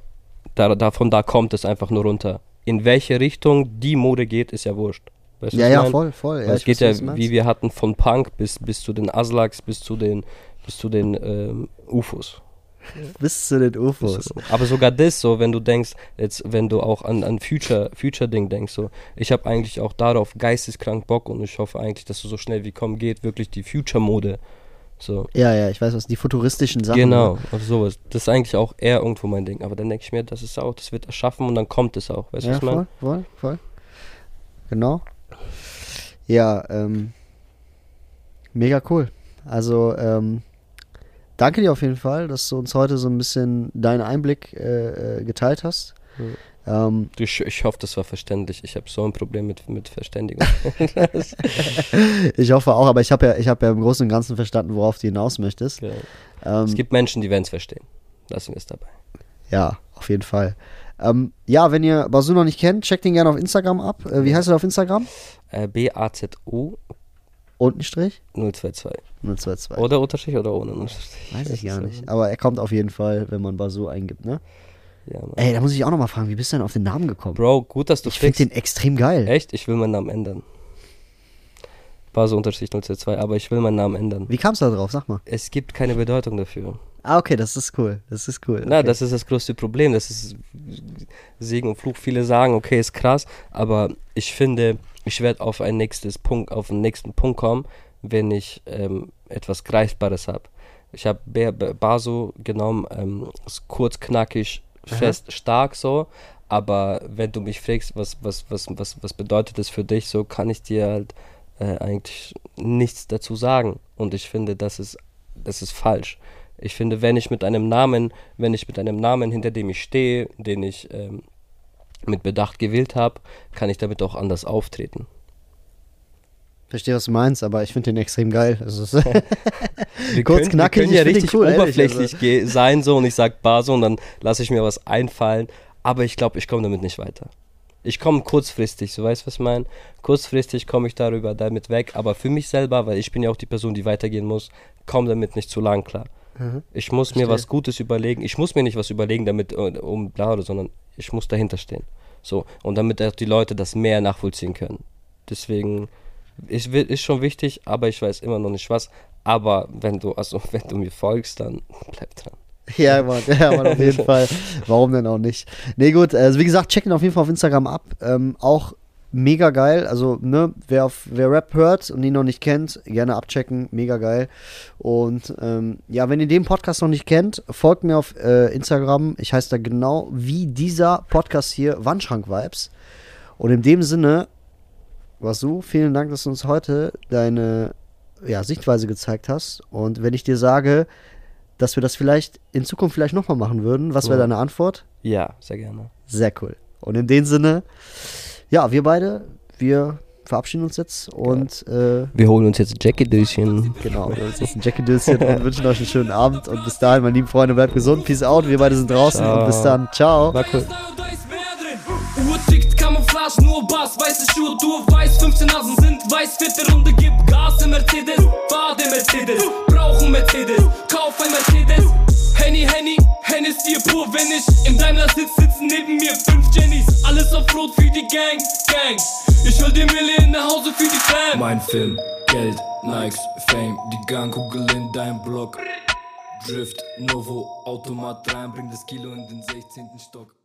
S3: da, davon da kommt es einfach nur runter. In welche Richtung die Mode geht, ist ja wurscht. Weißt
S2: Ja, ja,
S3: mein?
S2: voll, voll. Ja,
S3: es geht
S2: weiß,
S3: ja, wie wir hatten, von Punk bis, bis zu den Aslaks, bis zu den, bis zu den ähm, UFOs.
S2: Bis zu den UFOs.
S3: Aber sogar das so, wenn du denkst, jetzt, wenn du auch an, an Future, Future-Ding denkst, so, ich habe eigentlich auch darauf geisteskrank Bock und ich hoffe eigentlich, dass so so schnell wie kommen geht, wirklich die Future-Mode. So.
S2: Ja, ja, ich weiß was, die futuristischen Sachen.
S3: Genau,
S2: ne?
S3: auf sowas. Das ist eigentlich auch eher irgendwo mein Ding. Aber dann denke ich mir, das ist auch, das wird erschaffen und dann kommt es auch. Weißt du,
S2: Ja,
S3: was ich meine?
S2: voll, voll, voll. Genau. Ja, ähm, mega cool. Also, ähm, danke dir auf jeden Fall, dass du uns heute so ein bisschen deinen Einblick äh, äh, geteilt hast. Ähm,
S3: Du, Ich, ich hoffe, das war verständlich. Ich habe so ein Problem mit, mit Verständigung.
S2: ich hoffe auch, aber ich habe ja, ich habe ja im Großen und Ganzen verstanden, worauf du hinaus möchtest.
S3: Ja.
S2: Ähm,
S3: Es gibt Menschen, die werden es verstehen. Lassen wir es dabei.
S2: ja, auf jeden Fall. Ähm, ja, wenn ihr Basu noch nicht kennt, checkt ihn gerne auf Instagram ab. Äh, wie heißt er auf Instagram?
S3: Äh, B-A-Z-U
S2: Unten Strich
S3: 022.
S2: 022.
S3: Oder Unterstrich oder ohne Unterstrich?
S2: Weiß ich gar nicht. Aber er kommt auf jeden Fall, wenn man Basu eingibt, ne?
S3: Ja, Mann.
S2: Ey, da muss ich auch nochmal fragen, wie bist du denn auf den Namen gekommen?
S3: Bro, gut, dass du
S2: ich finde den extrem geil.
S3: Echt? Ich will meinen Namen ändern. So Unterstrich 022, aber ich will meinen Namen ändern.
S2: Wie kamst du da drauf? Sag mal.
S3: Es gibt keine Bedeutung dafür.
S2: Ah, okay, das ist cool. Das ist cool.
S3: Na,
S2: okay.
S3: das ist das größte Problem. Das ist Segen und Fluch. Viele sagen, okay, ist krass, aber ich finde, ich werde auf ein nächstes Punkt, auf den nächsten Punkt kommen, wenn ich ähm, etwas Greifbares habe. Ich habe Baso genommen, ähm, kurz, knackig, fest, stark so. Aber wenn du mich fragst, was, was, was, was, was bedeutet das für dich, so kann ich dir halt äh, eigentlich nichts dazu sagen. Und ich finde, das ist, das ist falsch. Ich finde, wenn ich mit einem Namen, wenn ich mit einem Namen, hinter dem ich stehe, den ich ähm, mit Bedacht gewählt habe, kann ich damit auch anders auftreten.
S2: Verstehe, was du meinst, aber ich finde den extrem geil. Also,
S3: Wir
S2: Kurz,
S3: können,
S2: knackig,
S3: wir können ja richtig
S2: cool, ehrlich,
S3: oberflächlich
S2: also.
S3: ge- sein so und ich sag Baso und dann lasse ich mir was einfallen. Aber ich glaube, ich komme damit nicht weiter. Ich komme kurzfristig, so weißt du, was ich meine? Kurzfristig komme ich darüber damit weg, aber für mich selber, weil ich bin ja auch die Person, die weitergehen muss, komme damit nicht zu lang klar.
S2: Mhm.
S3: Ich muss mir
S2: Verstehe.
S3: was Gutes überlegen. Ich muss mir nicht was überlegen, damit äh, um bla oder, sondern ich muss dahinter stehen. So und damit auch die Leute das mehr nachvollziehen können. Deswegen ist, ist schon wichtig, aber ich weiß immer noch nicht was. Aber wenn du also wenn du mir folgst, dann bleib dran.
S2: Ja, Mann, ja, Mann, auf jeden Fall. Warum denn auch nicht? Nee, gut, also wie gesagt, check ihn auf jeden Fall auf Instagram ab. Ähm, auch mega geil. Also, ne, wer, auf, wer Rap hört und ihn noch nicht kennt, gerne abchecken. Mega geil. Und ähm, ja, wenn ihr den Podcast noch nicht kennt, folgt mir auf äh, Instagram. Ich heiße da genau wie dieser Podcast hier, Wandschrank-Vibes. Und in dem Sinne, was du, vielen Dank, dass du uns heute deine ja, Sichtweise gezeigt hast. Und wenn ich dir sage, dass wir das vielleicht in Zukunft vielleicht nochmal machen würden, was wäre
S4: Ja.
S2: deine Antwort?
S4: Ja, sehr gerne.
S2: Sehr cool. Und in dem Sinne, ja, wir beide, wir verabschieden uns jetzt und äh,
S4: Wir holen uns jetzt Jackie-Döschen.
S2: genau, wir uns jetzt ein Jackie-Döschen und wünschen euch einen schönen Abend. Und bis dahin, meine lieben Freunde, bleibt gesund, peace out. Wir beide sind draußen
S4: Ciao.
S2: und bis dann. Ciao.
S4: War cool.
S3: Uhr tickt, Camouflage, nur Bass, weiße Schuhe, du weiß, 15 Nasen sind weiß, vierte Runde, gib Gas im Mercedes, fahr den Mercedes, brauchen Mercedes, kauf ein Mercedes, Henny, Henny, Hennessy pur, wenn ich im Daimler sitz, sitzen neben mir fünf Jennys, alles auf Rot für die Gang, Gang, ich hol die Mille nach Hause für die Fam.
S5: Mein Film, Geld, Nikes, Fame, die Gangkugel in dein Block. Drift, Novo, Automat rein, bring das Kilo in den 16. Stock.